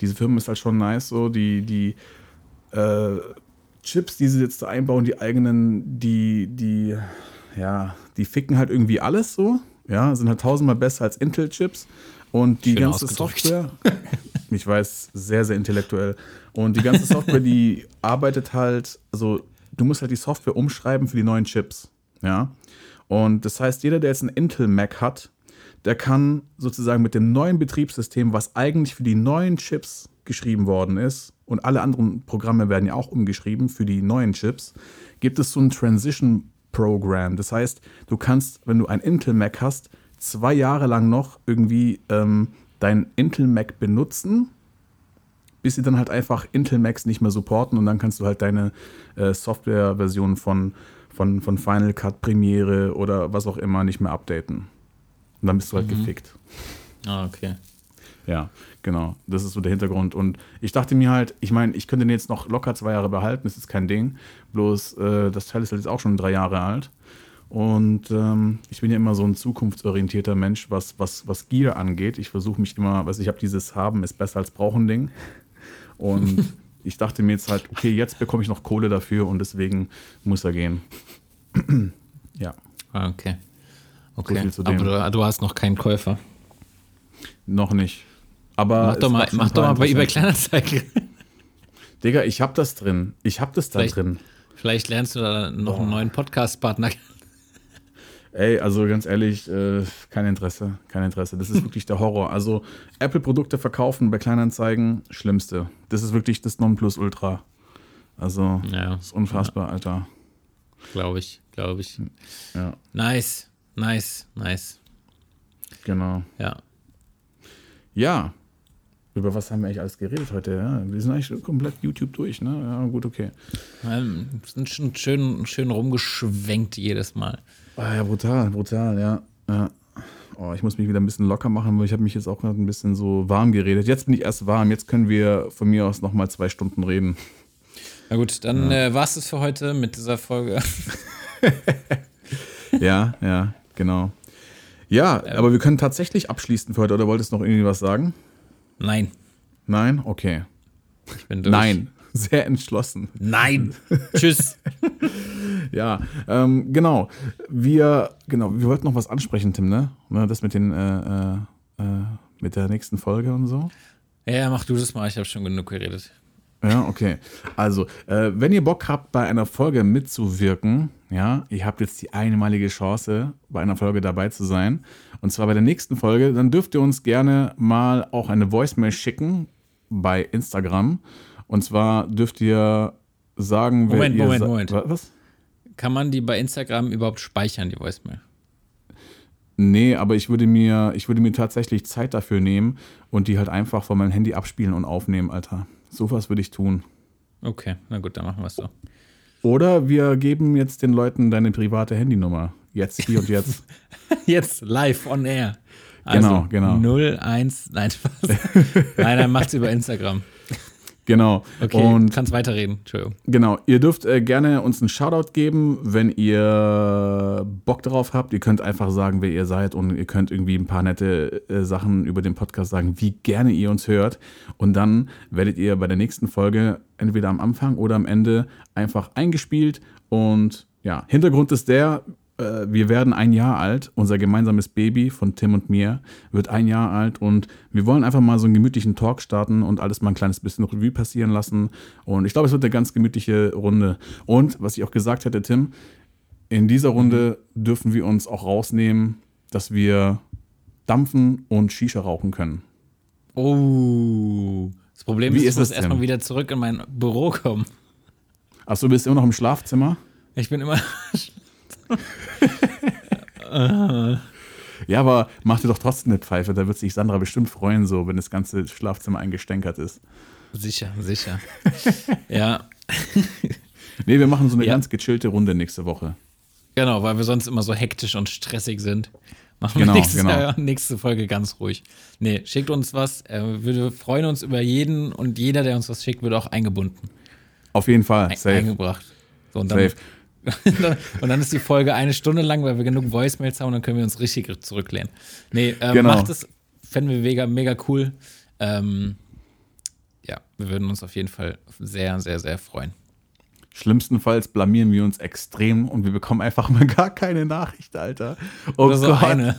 diese Firma ist halt schon nice so, die, die äh, Chips, die sie jetzt da einbauen, die eigenen, die, die, ja, die ficken halt irgendwie alles so, ja, sind halt tausendmal besser als Intel-Chips und die Schön ganze. Software, *laughs* ich weiß, sehr, sehr intellektuell. Und die ganze Software, die arbeitet halt, also du musst halt die Software umschreiben für die neuen Chips, ja, und das heißt, jeder, der jetzt einen Intel-Mac hat, der kann sozusagen mit dem neuen Betriebssystem, was eigentlich für die neuen Chips geschrieben worden ist, und alle anderen Programme werden ja auch umgeschrieben für die neuen Chips, gibt es so ein Transition Program. Das heißt, du kannst, wenn du ein Intel Mac hast, zwei Jahre lang noch irgendwie ähm, dein Intel Mac benutzen, bis sie dann halt einfach Intel Macs nicht mehr supporten und dann kannst du halt deine äh, Softwareversion von, von, von Final Cut, Premiere oder was auch immer nicht mehr updaten. Und dann bist du halt gefickt. Ah, okay. Ja, genau. Das ist so der Hintergrund. Und ich dachte mir halt, ich meine, ich könnte den jetzt noch locker zwei Jahre behalten, das ist kein Ding. Bloß äh, das Teil ist halt jetzt auch schon drei Jahre alt. Und ähm, ich bin ja immer so ein zukunftsorientierter Mensch, was, was, was Gear angeht. Ich versuche mich immer, was ich habe dieses Haben ist besser als brauchen Ding. Und *laughs* ich dachte mir jetzt halt, okay, jetzt bekomme ich noch Kohle dafür und deswegen muss er gehen. *clears throat* ja, Ah, okay. Okay. zu Aber du, du hast noch keinen Käufer. noch nicht. Aber Mach doch mal, mach doch mal bei eBay Kleinanzeigen. *laughs* Digga, ich hab das drin. Ich hab das da Vielleicht- drin. Vielleicht lernst du da noch einen neuen Podcast-Partner. *laughs* Ey, also ganz ehrlich, äh, kein Interesse, kein Interesse. Das ist *laughs* wirklich der Horror. Also Apple-Produkte verkaufen bei Kleinanzeigen, schlimmste. Das ist wirklich das Nonplusultra. Also, Ja, ist unfassbar, Alter. glaube ich, glaube ich. Ja, Nice, nice, nice. genau. Ja. Ja, über was haben wir eigentlich alles geredet heute? Ja? Wir sind eigentlich komplett YouTube durch, ne? Ja, gut, okay. Ähm, sind schon schön, schön rumgeschwenkt jedes Mal. Ah, ja, brutal, brutal, ja. ja. Oh, ich muss mich wieder ein bisschen locker machen, weil ich habe mich jetzt auch gerade ein bisschen so warm geredet. Jetzt bin ich erst warm, jetzt können wir von mir aus nochmal zwei Stunden reden. Na gut, dann äh, war es das für heute mit dieser Folge. *laughs* Ja, ja, genau. Ja, aber wir können tatsächlich abschließen für heute. Oder wolltest du noch irgendwie was sagen? Nein, Nein? Okay. ich bin durch. Nein. *laughs* Sehr entschlossen. Nein. *laughs* Tschüss. Ja, ähm, genau. Wir, genau, wir wollten noch was ansprechen, Tim, ne? Ne, Das mit den, äh, äh, äh, mit der nächsten Folge und so. Ja, mach du das mal, ich habe schon genug geredet. Ja, okay. Also, äh, wenn ihr Bock habt, bei einer Folge mitzuwirken, ja, ihr habt jetzt die einmalige Chance, bei einer Folge dabei zu sein. Und zwar bei der nächsten Folge, dann dürft ihr uns gerne mal auch eine Voicemail schicken bei Instagram. Und zwar dürft ihr sagen, wer Moment, ihr Moment, Moment. Wa- Was? Kann man die bei Instagram überhaupt speichern, die Voicemail? Nee, aber ich würde mir, ich würde mir tatsächlich Zeit dafür nehmen und die halt einfach von meinem Handy abspielen und aufnehmen, Alter. Sowas würde ich tun. Okay, na gut, dann machen wir es so. Oder wir geben jetzt den Leuten deine private Handynummer. Jetzt, hier und jetzt. *laughs* Jetzt live on air. Also Genau, genau. 01, nein, Spaß. nein, dann macht's über Instagram. Genau. Okay, Und kannst weiterreden. Entschuldigung. Genau, ihr dürft äh, gerne uns einen Shoutout geben, wenn ihr Bock darauf habt. Ihr könnt einfach sagen, wer ihr seid und ihr könnt irgendwie ein paar nette äh, Sachen über den Podcast sagen, wie gerne ihr uns hört. Und dann werdet ihr bei der nächsten Folge entweder am Anfang oder am Ende einfach eingespielt. Und ja, Hintergrund ist der, äh, wir werden ein Jahr alt. Unser gemeinsames Baby von Tim und mir wird ein Jahr alt und wir wollen einfach mal so einen gemütlichen Talk starten und alles mal ein kleines bisschen Revue passieren lassen. Und ich glaube, es wird eine ganz gemütliche Runde. Und was ich auch gesagt hätte, Tim, in dieser Runde dürfen wir uns auch rausnehmen, dass wir dampfen und Shisha rauchen können. Oh. Das Problem Wie ist, ich muss erstmal wieder zurück in mein Büro kommen. Achso, du bist immer noch im Schlafzimmer? Ich bin immer. *laughs* Ja, aber mach dir doch trotzdem eine Pfeife. Da wird sich Sandra bestimmt freuen, so, wenn das ganze Schlafzimmer eingestänkert ist. sicher, sicher. *laughs* ja, *laughs* Nee, wir machen so eine Ja. ganz gechillte Runde nächste Woche. genau, weil wir sonst immer so hektisch und stressig sind. Machen Genau, wir nächstes genau. Jahr, *laughs* nächste Folge ganz ruhig. Nee, schickt uns was. Äh, wir freuen uns über jeden und jeder, der uns was schickt, wird auch eingebunden. Auf jeden Fall. Safe. Eingebracht. So, und, dann, Safe. Und dann ist die Folge eine Stunde lang, weil wir genug Voicemails haben und dann können wir uns richtig zurücklehnen. Nee, ähm, Genau. macht es, fänden wir mega, mega cool. Ähm, ja, wir würden uns auf jeden Fall sehr, sehr, sehr freuen. Schlimmstenfalls blamieren wir uns extrem und wir bekommen einfach mal gar keine Nachricht, Alter. Oh Oder so eine.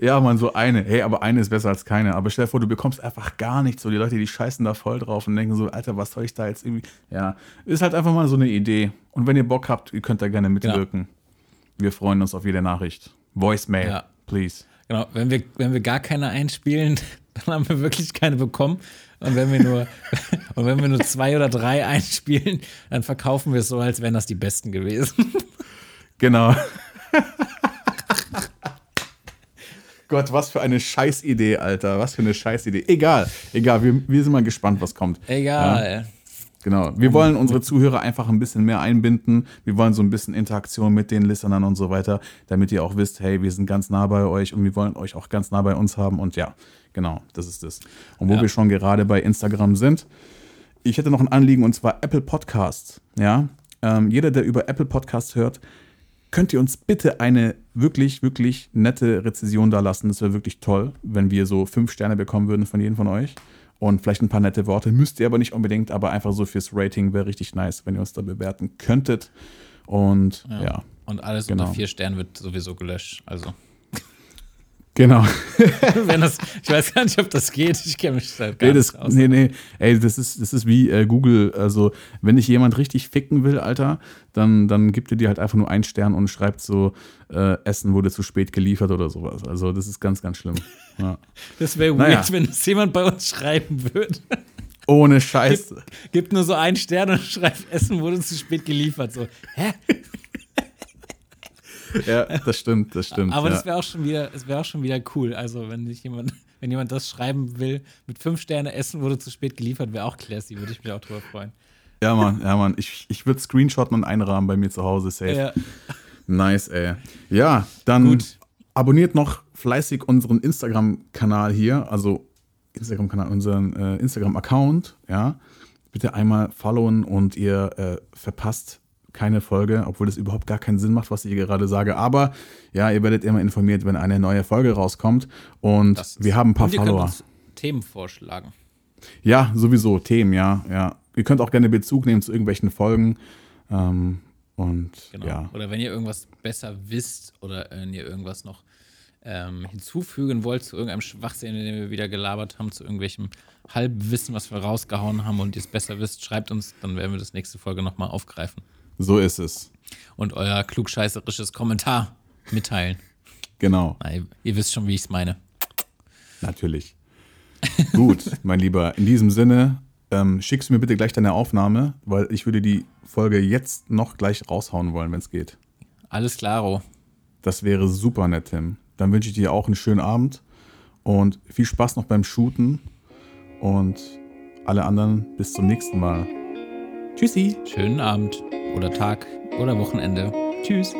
Ja, man, so eine. Hey, aber eine ist besser als keine. Aber stell dir vor, du bekommst einfach gar nichts. So die Leute, die scheißen da voll drauf und denken so, Alter, was soll ich da jetzt irgendwie. Ja, ist halt einfach mal so eine Idee. Und wenn ihr Bock habt, ihr könnt da gerne mitwirken. Wir freuen uns auf jede Nachricht. Voicemail, Ja. please. Genau, wenn wir, wenn wir gar keine einspielen, *laughs* dann haben wir wirklich keine bekommen. Und wenn wir nur, *laughs* und wenn wir nur zwei oder drei einspielen, dann verkaufen wir es so, als wären das die besten gewesen. *laughs* Genau. Gott, was für eine Scheißidee, Alter. Was für eine Scheißidee. Egal, egal. Wir, wir sind mal gespannt, was kommt. Egal. Genau. Wir wollen unsere Zuhörer einfach ein bisschen mehr einbinden. Wir wollen so ein bisschen Interaktion mit den Listenern und so weiter, damit ihr auch wisst, hey, wir sind ganz nah bei euch und wir wollen euch auch ganz nah bei uns haben. Und ja, genau, das ist es. Und wo Ja. wir schon gerade bei Instagram sind, ich hätte noch ein Anliegen und zwar Apple Podcasts. Ja, ähm, jeder, der über Apple Podcasts hört, könnt ihr uns bitte eine wirklich, wirklich nette Rezession da lassen. Das wäre wirklich toll, wenn wir so fünf Sterne bekommen würden von jedem von euch. Und vielleicht ein paar nette Worte. Müsst ihr aber nicht unbedingt, aber einfach so fürs Rating wäre richtig nice, wenn ihr uns da bewerten könntet. Und ja, Und alles Genau. unter vier Sternen wird sowieso gelöscht. Also, genau. *laughs* das, ich weiß gar nicht, ob das geht. Ich kenne mich da gar Nee, das, nicht aus. nee, nee, ey, das ist, das ist wie äh, Google. Also, wenn dich jemand richtig ficken will, Alter, dann, dann gibt er dir halt einfach nur einen Stern und schreibt so, äh, Essen wurde zu spät geliefert oder sowas. Also, das ist ganz, ganz schlimm. Ja. *laughs* Das wäre Naja. weird, wenn das jemand bei uns schreiben würde. Ohne Scheiß. Gibt nur so einen Stern und schreibt, Essen wurde zu spät geliefert. So, hä? Ja, das stimmt, das stimmt. Aber ja. das wäre auch schon wieder, es wäre auch schon wieder cool. Also, wenn sich jemand, *laughs* wenn jemand das schreiben will, mit fünf Sterne Essen wurde zu spät geliefert, wäre auch classy, würde ich mich auch drüber freuen. ja, Mann, ja, Mann. Ich, ich würde Screenshotten und einrahmen bei mir zu Hause safe. Ja, Nice, ey. Ja, dann Gut. abonniert noch fleißig unseren Instagram-Kanal hier, also Instagram-Kanal, unseren äh, Instagram-Account, ja. Bitte einmal followen und ihr äh, verpasst keine Folge, obwohl das überhaupt gar keinen Sinn macht, was ich hier gerade sage. Aber ja, ihr werdet immer informiert, wenn eine neue Folge rauskommt. Und wir haben ein paar Follower. Themen vorschlagen. Ja, sowieso, Themen, ja, ja. Ihr könnt auch gerne Bezug nehmen zu irgendwelchen Folgen. Ähm, und Genau. ja. Oder wenn ihr irgendwas besser wisst oder wenn ihr irgendwas noch ähm, hinzufügen wollt zu irgendeinem Schwachsinn, den wir wieder gelabert haben, zu irgendwelchem Halbwissen, was wir rausgehauen haben und ihr es besser wisst, schreibt uns, dann werden wir das nächste Folge nochmal aufgreifen So ist es. und euer klugscheißerisches Kommentar mitteilen. Genau. Na, ihr, wisst schon, wie ich es meine. Natürlich. *laughs* Gut, mein Lieber. In diesem Sinne, ähm, schickst du mir bitte gleich deine Aufnahme, weil ich würde die Folge jetzt noch gleich raushauen wollen, wenn es geht. Alles klaro. Das wäre super nett, Tim. Dann wünsche ich dir auch einen schönen Abend und viel Spaß noch beim Shooten. Und alle anderen bis zum nächsten Mal. Tschüssi. Schönen Abend oder Tag oder Wochenende. Tschüss.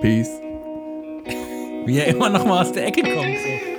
Peace. Wie er immer noch mal aus der Ecke kommt. So.